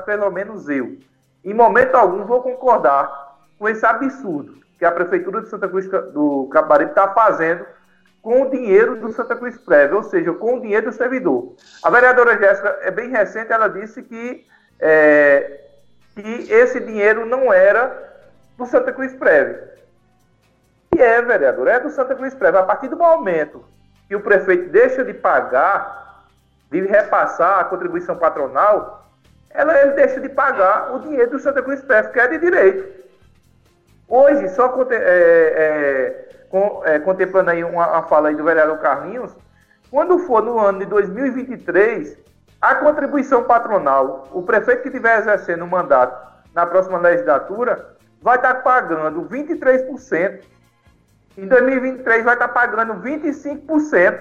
pelo menos eu, em momento algum vou concordar com esse absurdo que a Prefeitura de Santa Cruz do Caparibe está fazendo com o dinheiro do Santa Cruz Prévio, ou seja, com o dinheiro do servidor. A vereadora Jéssica é bem recente, ela disse que, é, que esse dinheiro não era do Santa Cruz Prévio. E é, vereador, é do Santa Cruz Prévio. A partir do momento que o prefeito deixa de pagar, de repassar a contribuição patronal, ela, ele deixa de pagar o dinheiro do Santa Cruz Prévio, que é de direito. Hoje, só é, é, é, contemplando aí uma, uma fala aí do vereador Carlinhos, quando for no ano de 2023, a contribuição patronal, o prefeito que estiver exercendo o mandato na próxima legislatura, vai estar pagando 23%. Em 2023 vai estar pagando 25%.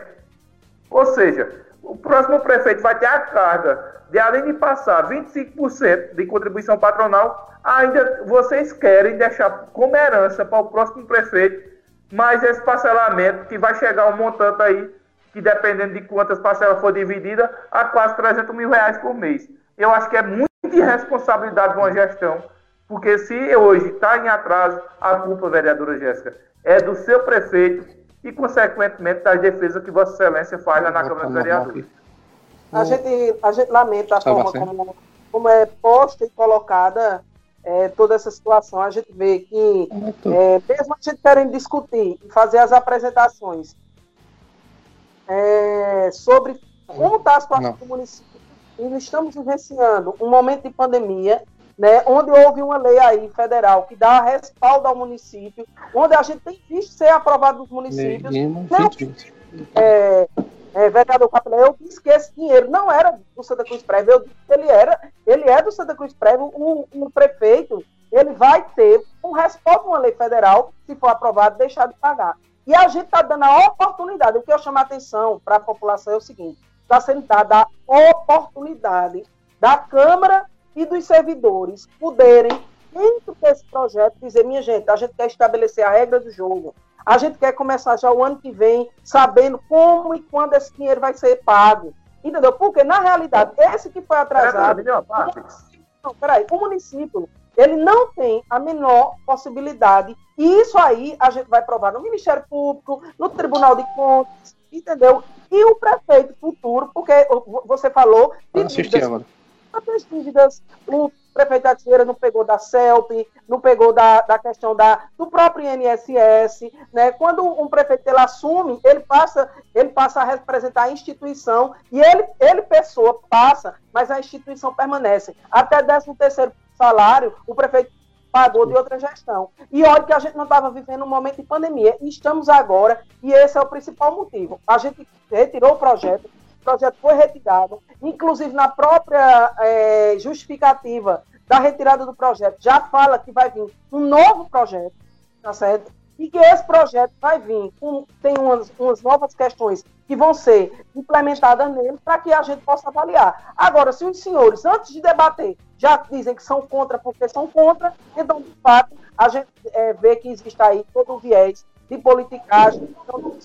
Ou seja, o próximo prefeito vai ter a carga de, além de passar 25% de contribuição patronal, ainda vocês querem deixar como herança para o próximo prefeito mais esse parcelamento que vai chegar um montante aí, que dependendo de quantas parcelas for dividida, a quase 300 mil reais por mês. Eu acho que é muito irresponsabilidade de uma gestão porque se hoje está em atraso, a culpa, vereadora Jéssica, é do seu prefeito e, consequentemente, das defesas que Vossa Excelência faz lá na Câmara dos Vereadores. A gente, a gente lamenta a forma como, como é posta e colocada é, toda essa situação. A gente vê que, é, mesmo a gente querendo discutir e fazer as apresentações é, sobre como está a situação Não. do município, e estamos vivenciando um momento de pandemia né, onde houve uma lei aí federal que dá respaldo ao município, onde a gente tem visto ser aprovado nos municípios. é, é, vereador Capelé, eu disse que esse dinheiro não era do Santa Cruz Prévio, eu disse que ele era, ele é do Santa Cruz Prévio, o, o prefeito, ele vai ter um respaldo uma lei federal, se for aprovado, deixar de pagar. E a gente está dando a oportunidade, o que eu chamo a atenção para a população é o seguinte, está sendo dada a oportunidade da Câmara e dos servidores poderem, dentro desse projeto, dizer: minha gente, a gente quer estabelecer a regra do jogo. A gente quer começar já o ano que vem sabendo como e quando esse dinheiro vai ser pago. Entendeu? Porque, na realidade, esse que foi atrasado. Não, peraí, o município ele não tem a menor possibilidade. E isso aí a gente vai provar no Ministério Público, no Tribunal de Contas, entendeu? E o prefeito futuro, porque você falou de outras dívidas. O prefeito da Tieira não pegou da CELP, não pegou da, da questão da, do próprio INSS. Né? Quando um prefeito ele assume, ele passa, ele passa a representar a instituição e ele, ele, pessoa, passa, mas a instituição permanece. Até 13 terceiro salário, o prefeito pagou de outra gestão. E olha que a gente não estava vivendo um momento de pandemia, e estamos agora, e esse é o principal motivo. A gente retirou o projeto, projeto foi retirado, inclusive na própria é, justificativa da retirada do projeto, já fala que vai vir um novo projeto, tá certo? E que esse projeto vai vir com, tem umas, umas novas questões que vão ser implementadas nele para que a gente possa avaliar. Agora, se os senhores, antes de debater, já dizem que são contra porque são contra, então, de fato, a gente é, vê que existe aí todo o viés de politicagem. Então,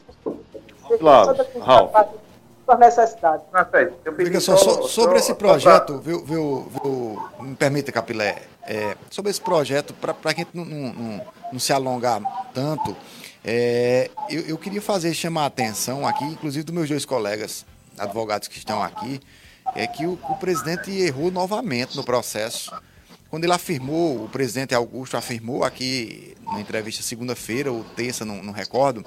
claro, suas necessidades. Fica só, só, sobre esse projeto, viu, viu, viu, me permita, Capilé, é, sobre esse projeto, para a gente não, não, não, não, se alongar tanto, é, eu, eu, queria fazer chamar a atenção aqui, inclusive dos meus dois colegas advogados que estão aqui, é que o, o presidente errou novamente no processo. Quando ele afirmou, o presidente Augusto afirmou aqui na entrevista segunda-feira ou terça, não, não recordo,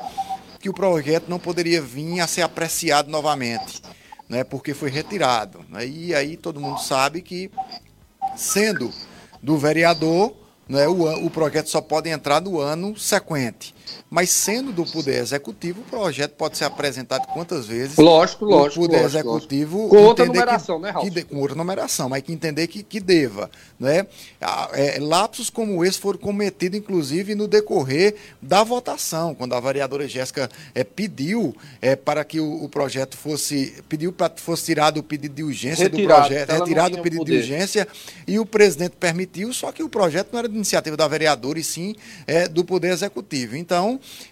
que o projeto não poderia vir a ser apreciado novamente, né, porque foi retirado. Né, e aí todo mundo sabe que, sendo do vereador, né, o, o projeto só pode entrar no ano sequente. Mas sendo do Poder Executivo, o projeto pode ser apresentado quantas vezes? Lógico, lógico. O Poder lógico, Executivo. Lógico. Com outra numeração, que, né, Ralf? Que, com outra numeração, mas que entender que, que deva. Né? É, lapsos como esse foram cometidos, inclusive, no decorrer da votação, quando a vereadora Jéssica é, pediu é, para que o, o, projeto fosse. pediu para fosse tirado o pedido de urgência retirado, do projeto, retirado o pedido poder. de urgência, e o presidente permitiu, só que o projeto não era de iniciativa da vereadora, e sim é, do Poder Executivo. Então,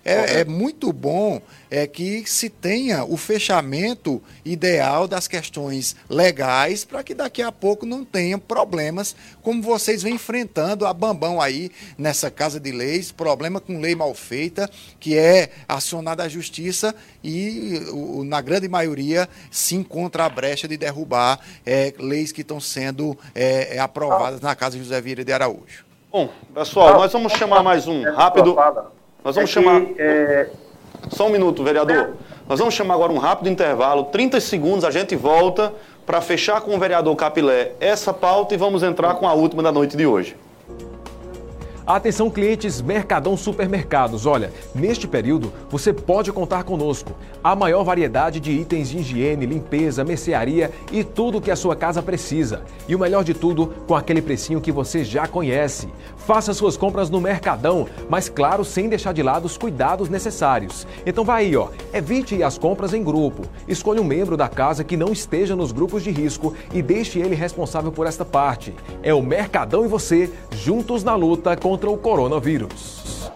é, é, muito bom é, que se tenha o fechamento ideal das questões legais para que daqui a pouco não tenha problemas como vocês vêm enfrentando a Bambão aí nessa Casa de Leis, problema com lei mal feita, que é acionada a justiça e na grande maioria se encontra a brecha de derrubar é, leis que estão sendo é, é aprovadas na Casa José Vieira de Araújo. Bom, pessoal, nós vamos chamar mais um rápido. Nós vamos é chamar. Que, é... Só um minuto, vereador. Nós vamos chamar agora um rápido intervalo, 30 segundos, a gente volta para fechar com o vereador Capilé essa pauta e vamos entrar com a última da noite de hoje. Atenção clientes Mercadão Supermercados. Olha, neste período você pode contar conosco. A maior variedade de itens de higiene, limpeza, mercearia e tudo que a sua casa precisa. E o melhor de tudo, com aquele precinho que você já conhece. Faça suas compras no Mercadão, mas claro, sem deixar de lado os cuidados necessários. Então vai aí, ó. Evite as compras em grupo. Escolha um membro da casa que não esteja nos grupos de risco e deixe ele responsável por esta parte. É o Mercadão e você, juntos na luta contra contra o coronavírus.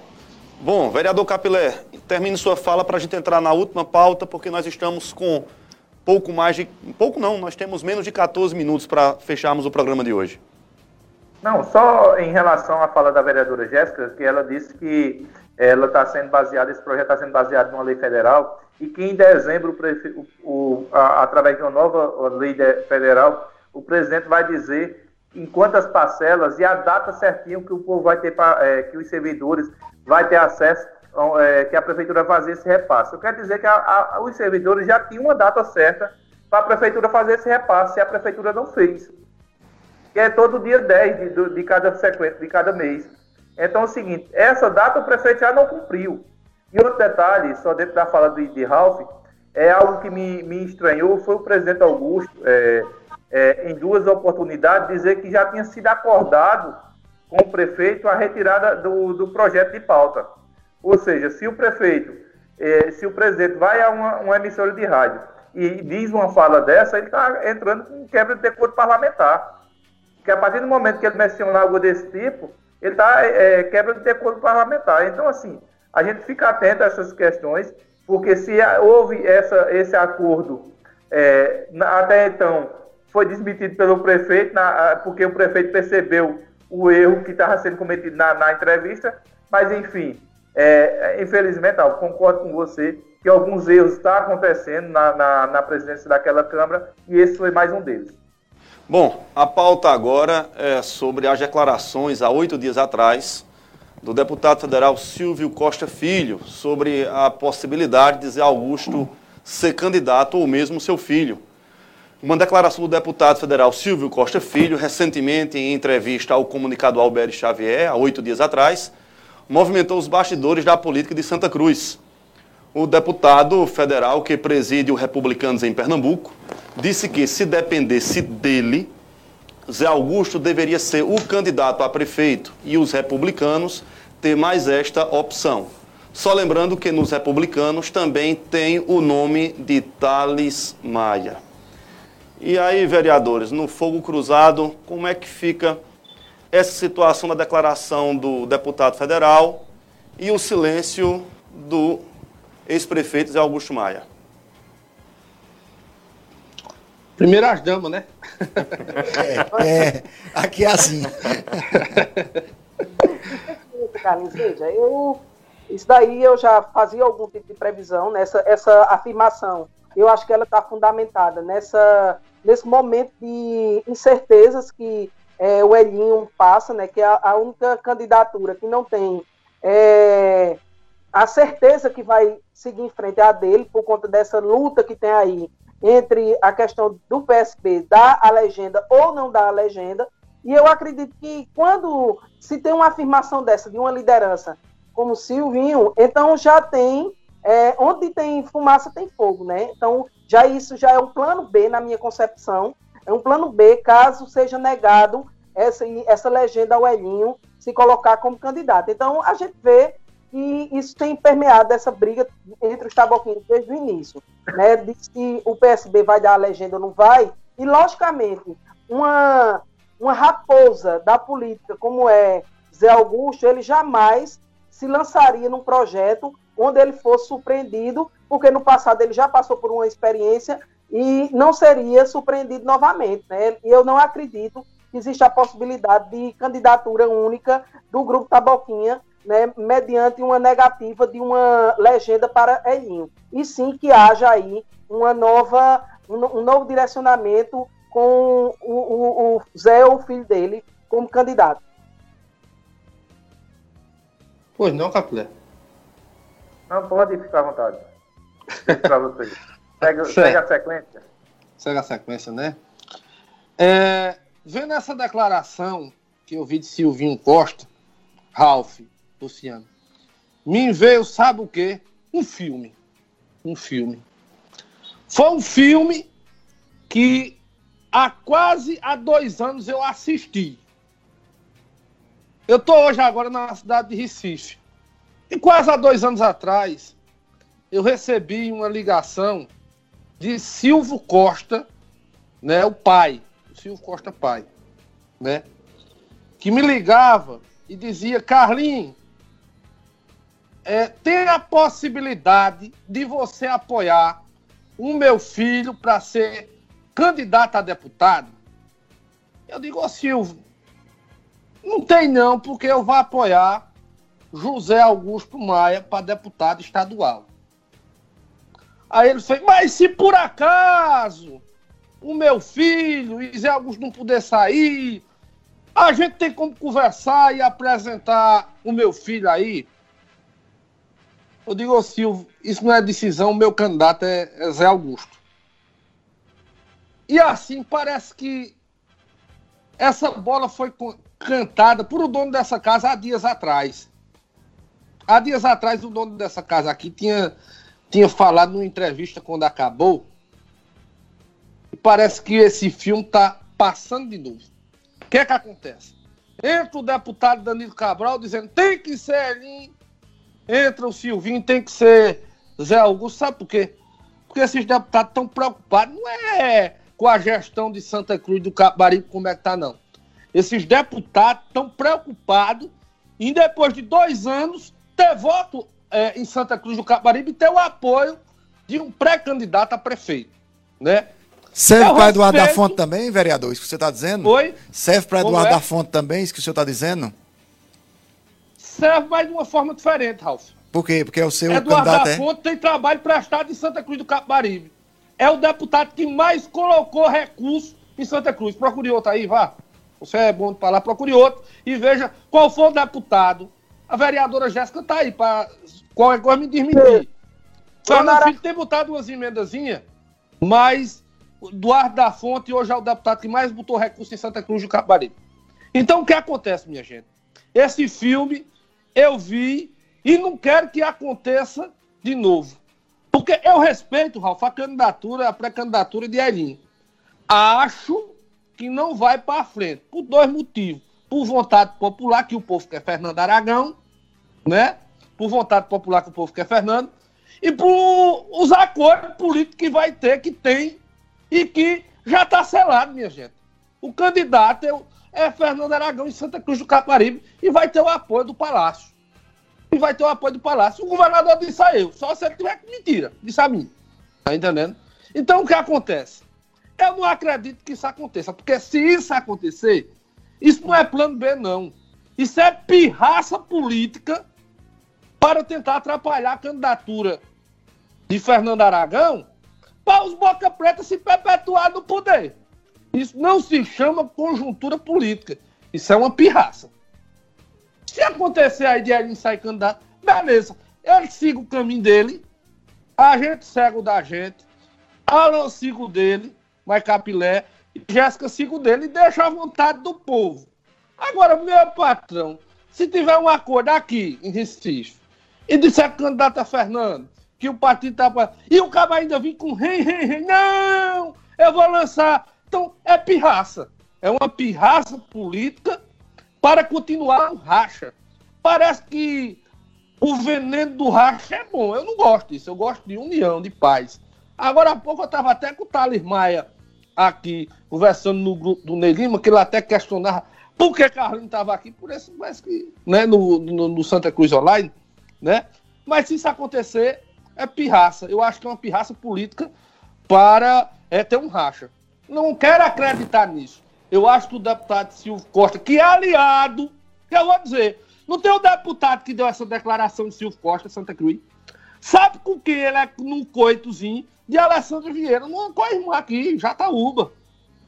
Bom, vereador Capilé, termine sua fala para a gente entrar na última pauta, porque nós estamos com pouco mais de. Pouco não, nós temos menos de 14 minutos para fecharmos o programa de hoje. Não, só em relação à fala da vereadora Jéssica, que ela disse que ela está sendo baseada, esse projeto está sendo baseado numa lei federal e que em dezembro, o, o, a, através de uma nova lei federal, o presidente vai dizer em quantas parcelas e a data certinha que o povo vai ter, é, que os servidores vai ter acesso, é, que a prefeitura fazer esse repasse. Eu quero dizer que a, a, os servidores já tinham uma data certa para a prefeitura fazer esse repasse, e a prefeitura não fez. Que é todo dia 10 de, de cada sequência, de cada mês. Então é o seguinte, essa data o prefeito já não cumpriu. E outro detalhe, só dentro da fala de, de Ralph, é algo que me, me estranhou, foi o presidente Augusto, é, é, em duas oportunidades, dizer que já tinha sido acordado com o prefeito a retirada do, do projeto de pauta. Ou seja, se o prefeito, é, se o presidente vai a uma, uma, emissora de rádio e diz uma fala dessa, ele está entrando com quebra de decoro parlamentar. Porque a partir do momento que ele menciona algo desse tipo, ele está é, quebra de decoro parlamentar. Então, assim, a gente fica atento a essas questões, porque se houve essa, esse acordo é, até então foi desmentido pelo prefeito, na, porque o prefeito percebeu o erro que estava sendo cometido na, na, entrevista, mas enfim, é, infelizmente, eu concordo com você que alguns erros estão acontecendo na, na, na presidência daquela Câmara e esse foi mais um deles. Bom, a pauta agora é sobre as declarações há oito dias atrás do deputado federal Silvio Costa Filho sobre a possibilidade de Zé Augusto ser candidato ou mesmo seu filho uma declaração do deputado federal Silvio Costa Filho, recentemente em entrevista ao comunicado Alberto Xavier, há oito dias atrás, movimentou os bastidores da política de Santa Cruz. O deputado federal que preside o Republicanos em Pernambuco disse que, se dependesse dele, Zé Augusto deveria ser o candidato a prefeito e os republicanos ter mais esta opção. Só lembrando que nos republicanos também tem o nome de Thales Maia. E aí, vereadores, no fogo cruzado, como é que fica essa situação da declaração do deputado federal e o silêncio do ex-prefeito Zé Augusto Maia? Primeiro as damas, né? É, é, aqui é assim. Carlinhos, veja, eu, isso daí eu já fazia algum tipo de previsão nessa essa afirmação. Eu acho que ela está fundamentada nessa, nesse momento de incertezas que é, o Elinho passa, né, que é a, a única candidatura que não tem é, a certeza que vai seguir em frente a dele, por conta dessa luta que tem aí entre a questão do PSB dar a legenda ou não dar a legenda. E eu acredito que quando se tem uma afirmação dessa de uma liderança como Silvinho, então já tem é, onde tem fumaça tem fogo, né? Então já isso já é um plano B na minha concepção, é um plano B caso seja negado essa, essa legenda ao Elinho se colocar como candidato. Então a gente vê que isso tem permeado essa briga entre os taboquinhos desde o início, né? De se o PSB vai dar a legenda ou não vai. E, logicamente, uma, uma raposa da política como é Zé Augusto, ele jamais se lançaria num projeto onde ele fosse surpreendido, porque no passado ele já passou por uma experiência e não seria surpreendido novamente. Né? E eu não acredito que existe a possibilidade de candidatura única do Grupo Taboquinha né, mediante uma negativa de uma legenda para Elinho. E sim que haja aí uma nova, um, novo direcionamento com o, o, o Zé, o filho dele, como candidato. Pois não, Capulé? Não, pode ficar à vontade. Para você. Segue, segue, a sequência. Segue a sequência, né? É, vendo essa declaração que eu vi de Silvinho Costa, Ralph, Luciano. Me veio, sabe o quê? Um filme. Um filme. Foi um filme que há quase há dois anos eu assisti. Eu estou hoje agora na cidade de Recife. E quase há dois anos atrás, eu recebi uma ligação de Silvio Costa, né, o pai, Silvio Costa pai, né, que me ligava e dizia, Carlinhos, é, tem a possibilidade de você apoiar o meu filho para ser candidato a deputado? Eu digo, ô Silvio, não tem não, porque eu vou apoiar José Augusto Maia para deputado estadual. Aí ele fez, mas se por acaso o meu filho e Zé Augusto não puder sair, a gente tem como conversar e apresentar o meu filho aí. Eu digo, ô Silvio, isso não é decisão, o meu candidato é, é Zé Augusto. E assim, parece que essa bola foi cantada por o dono dessa casa há dias atrás. Há dias atrás, o dono dessa casa aqui tinha, tinha falado numa entrevista quando acabou. E parece que esse filme está passando de novo. O que é que acontece? Entra o deputado Danilo Cabral dizendo tem que ser ele entra o Silvinho, tem que ser Zé Augusto, sabe por quê? Porque esses deputados estão preocupados, não é com a gestão de Santa Cruz do Capibaribe como é que tá, não. Esses deputados estão preocupados em, depois de dois anos, ter voto é, em Santa Cruz do Capibaribe e ter o apoio de um pré-candidato a prefeito, né? Serve para Eduardo da Fonte também, vereador, isso que você está dizendo? Oi? Serve para Eduardo é? da Fonte também, isso que o senhor está dizendo? serve, mas de uma forma diferente, Ralf. Por quê? Porque é o seu Eduardo candidato, da é? Fonte tem trabalho prestado em Santa Cruz do Capibaribe. É o deputado que mais colocou recursos em Santa Cruz. Procure outro aí, vá. Você é bom de falar, procure outro e veja qual foi o deputado. A vereadora Jéssica tá aí para qualquer coisa me desmentir. Fernando Filho tem botado umas emendazinhas, mas Eduardo da Fonte hoje é o deputado que mais botou recursos em Santa Cruz do Capibaribe. Então o que acontece, minha gente? Esse filme eu vi e não quero que aconteça de novo. Porque eu respeito, Ralf, a candidatura, a pré-candidatura de Elinho. Acho que não vai para frente, por dois motivos. Por vontade popular, que o povo quer Fernando Aragão, né? Por vontade popular que o povo quer Fernando, e por os acordos políticos que vai ter, que tem, e que já está selado, minha gente. O candidato, eu, é Fernando Aragão em Santa Cruz do Caparibe e vai ter o apoio do Palácio. E vai ter o apoio do Palácio. O governador disse a eu, só se ele tiver mentira, disse a mim. Tá entendendo? Então o que acontece? Eu não acredito que isso aconteça, porque se isso acontecer, isso não é plano B, não. Isso é pirraça política para tentar atrapalhar a candidatura de Fernando Aragão para os Boca Preta se perpetuar no poder. Isso não se chama conjuntura política. Isso é uma pirraça. Se acontecer aí de ele sair candidato, beleza. Ele siga o caminho dele, a gente segue o da gente, Alan siga o dele, vai Capilé, Jéssica siga o dele e deixa a vontade do povo. Agora, meu patrão, se tiver um acordo aqui em Recife e disser a Fernando, que o partido tá. E o cara ainda vir com rei, rei, rei. Não! Eu vou lançar. Então, é pirraça. É uma pirraça política para continuar o racha. Parece que o veneno do racha é bom. Eu não gosto disso. Eu gosto de união, de paz. Agora há pouco eu estava até com o Thales Maia aqui, conversando no grupo do Ney Lima, que ele até questionava por que Carlinhos estava aqui, por isso, mas que, né, no, no, no, Santa Cruz Online, né? Mas se isso acontecer, é pirraça. Eu acho que é uma pirraça política para é, ter um racha. Não quero acreditar nisso. Eu acho que o deputado Silvio Costa, que é aliado, que eu vou dizer, não tem o deputado que deu essa declaração de Silvio Costa, Santa Cruz, sabe com quem ele é num coitozinho de Alessandro Vieira, numa coisa aqui, Jataúba.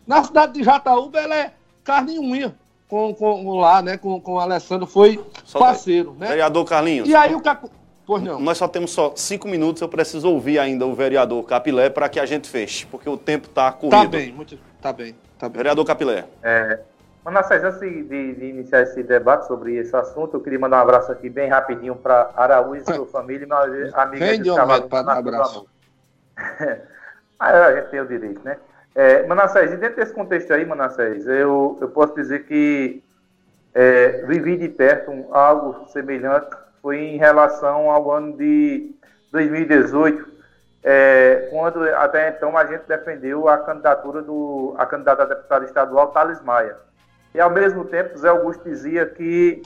Na cidade de Jataúba, ela é carne e unha com, com, lá, né, com, com o Alessandro, foi só parceiro, né? Vereador Carlinhos. E aí o Caco... Pois não. Nós só temos só cinco minutos, eu preciso ouvir ainda o vereador Capilé para que a gente feche, porque o tempo está corrido. Tá bem, muito, tá bem, tá bem. Vereador Capilé. É, Manassés, antes de, de, iniciar esse debate sobre esse assunto, eu queria mandar um abraço aqui bem rapidinho para Araújo e sua família e minha amiga Vem de um abraço. a gente tem o direito, né? É, Manassés, e dentro desse contexto aí, Manassés, eu, eu posso dizer que é, vivi de perto um, algo semelhante, foi em relação ao ano de 2018, é, quando até então a gente defendeu a candidatura do a candidata a deputada estadual Thales Maia. E ao mesmo tempo Zé Augusto dizia que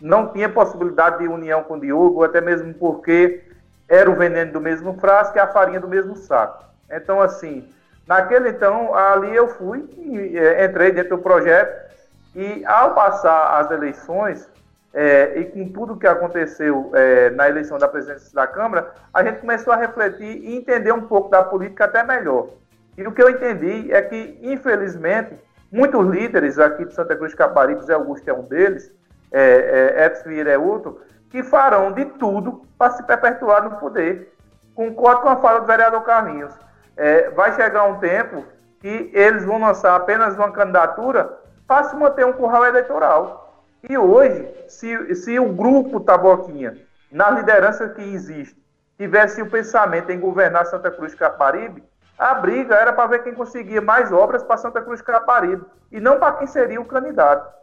não tinha possibilidade de união com o Diogo, até mesmo porque era o veneno do mesmo frasco e a farinha do mesmo saco. Então, assim, naquele então, ali eu fui, e, é, entrei dentro do projeto e ao passar as eleições, é, e com tudo que aconteceu é, na eleição da presidência da Câmara, a gente começou a refletir e entender um pouco da política até melhor. E o que eu entendi é que, infelizmente, muitos líderes aqui de Santa Cruz de Caparibe, Zé Augusto é um deles, é, é, Edson Vieira é outro, que farão de tudo para se perpetuar no poder. Concordo com a fala do vereador Carlinhos. É, vai chegar um tempo que eles vão lançar apenas uma candidatura para se manter um curral eleitoral. E hoje, se, se o grupo Taboquinha, na liderança que existe, tivesse o pensamento em governar Santa Cruz Caparibe, a briga era para ver quem conseguia mais obras para Santa Cruz Caparibe e não para quem seria o candidato.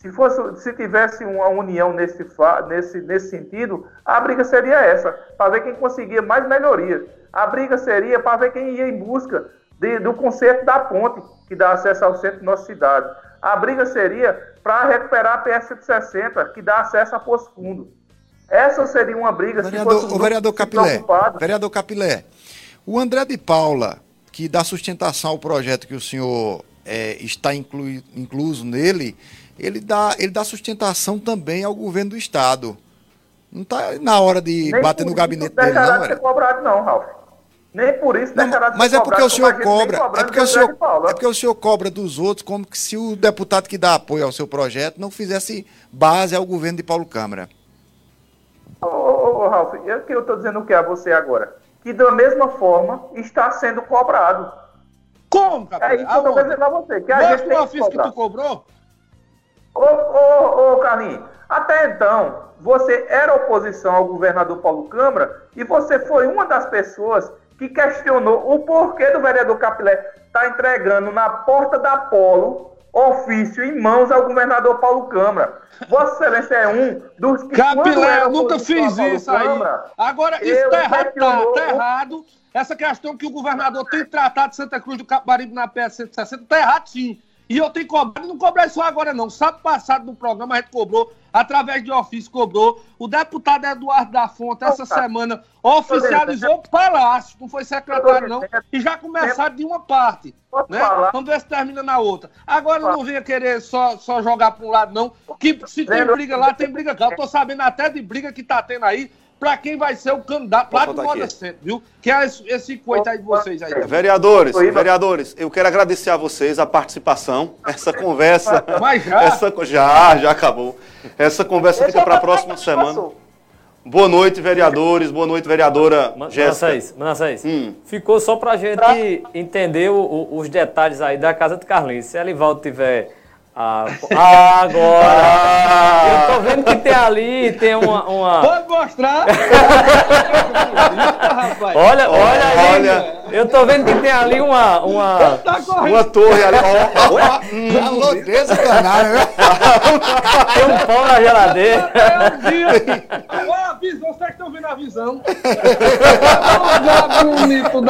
Se, fosse, se tivesse uma união nesse, nesse, nesse sentido, a briga seria essa, para ver quem conseguia mais melhoria. A briga seria para ver quem ia em busca de, do conserto da ponte, que dá acesso ao centro da nossa cidade. A briga seria para recuperar a PS 160, que dá acesso a Poço Fundo. Essa seria uma briga vereador, se fosse o vereador Capilé, vereador Capilé, o André de Paula, que dá sustentação ao projeto que o senhor é, está inclu, incluso nele, ele dá, ele dá sustentação também ao governo do Estado. Não está na hora de Nem bater no gabinete dele, não, de ser cobrado, não, Ralf. Nem por isso não, Mas é porque o senhor cobra. É porque o senhor, é porque o senhor cobra dos outros como que se o deputado que dá apoio ao seu projeto não fizesse base ao governo de Paulo Câmara. Ô, ô, ô Ralf, eu que eu estou dizendo o que a você agora? Que da mesma forma está sendo cobrado. Como, capitão? É isso que eu estou dizendo a você. Que a gente tem que, que tu cobrou? Ô, ô, ô, Carlinhos, até então, você era oposição ao governador Paulo Câmara e você foi uma das pessoas que questionou o porquê do vereador Capilé estar tá entregando na porta da Polo ofício em mãos ao governador Paulo Câmara. Vossa Excelência é um dos que. Capilé, eu nunca fiz isso aí. Agora, isso está errado, tá, tá errado. Essa questão que o governador tem tratado de Santa Cruz do Capibaribe na PS 160 está errado sim. E eu tenho cobrado, não cobrei só agora não. Sábado passado no programa a gente cobrou, através de ofício cobrou. O deputado Eduardo da Fonte, essa semana, oficializou o Palácio, não foi secretário não, e já começaram de uma parte. Né? Vamos ver se termina na outra. Agora não venha querer só, só jogar para um lado não, que se tem briga lá, tem briga cá. Eu tô sabendo até de briga que tá tendo aí, para quem vai ser o candidato lá do Moda Centro, viu? Que é esse, aí de vocês aí. Vereadores, vereadores, eu quero agradecer a vocês a participação, essa conversa. Mas já? Essa, já, já acabou. Essa conversa fica para a próxima semana. Boa noite, vereadores. Boa noite, vereadora Jéssica. Manassés, Manassés, hum. ficou só para a gente entender o, o, os detalhes aí da casa de Carlinhos. Se Elivaldo tiver ah, agora! Ah. Eu tô vendo que tem ali, tem uma. uma... Pode mostrar! olha, olha aí! Olha. Eu tô vendo que tem ali uma. Uma, tá uma torre ali. Ó, ó, hum, Alô, desse canário, né? Tem um pão na geladeira. Ó, visão, vocês estão vendo a visão.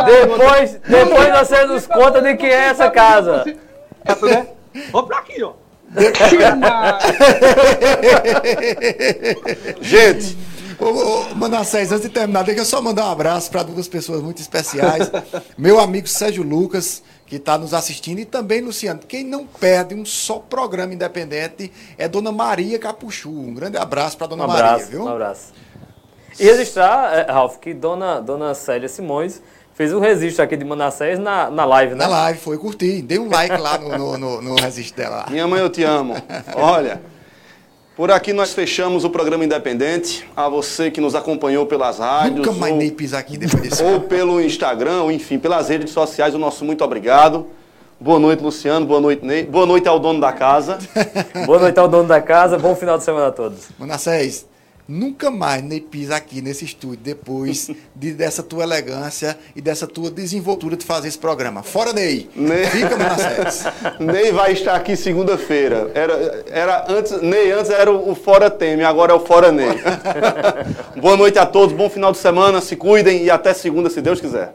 depois, depois vocês nos contam de que é essa casa. Vamos pra aqui, ó. Gente, ô, ô, Manassés, antes de terminar, deixa eu só mandar um abraço para duas pessoas muito especiais. Meu amigo Sérgio Lucas, que está nos assistindo, e também, Luciano, quem não perde um só programa independente é Dona Maria Capuchu. Um grande abraço para Dona um Maria, abraço, viu? Um abraço. E registrar, é, Ralf, que Dona, Dona Célia Simões fez um registro aqui de Manassés na, na live, né? Na live, foi curtir. Dei um like lá no, no, no, no registro dela. Minha mãe, eu te amo. Olha, por aqui nós fechamos o programa Independente. A você que nos acompanhou pelas rádios. Nunca mais ou, nem pisar aqui depois desse Ou pelo Instagram, ou enfim, pelas redes sociais, o nosso muito obrigado. Boa noite, Luciano. Boa noite, Ney. Boa noite ao dono da casa. Boa noite ao dono da casa. Bom final de semana a todos. Manassés, nunca mais nem pisa aqui nesse estúdio depois de, dessa tua elegância e dessa tua desenvoltura de fazer esse programa. Fora Ney. Ney. Fica Manassés. Ney vai estar aqui segunda-feira. Era, era antes, Ney antes era o, o Fora Teme, agora é o Fora Ney. Boa noite a todos, bom final de semana, se cuidem e até segunda, se Deus quiser.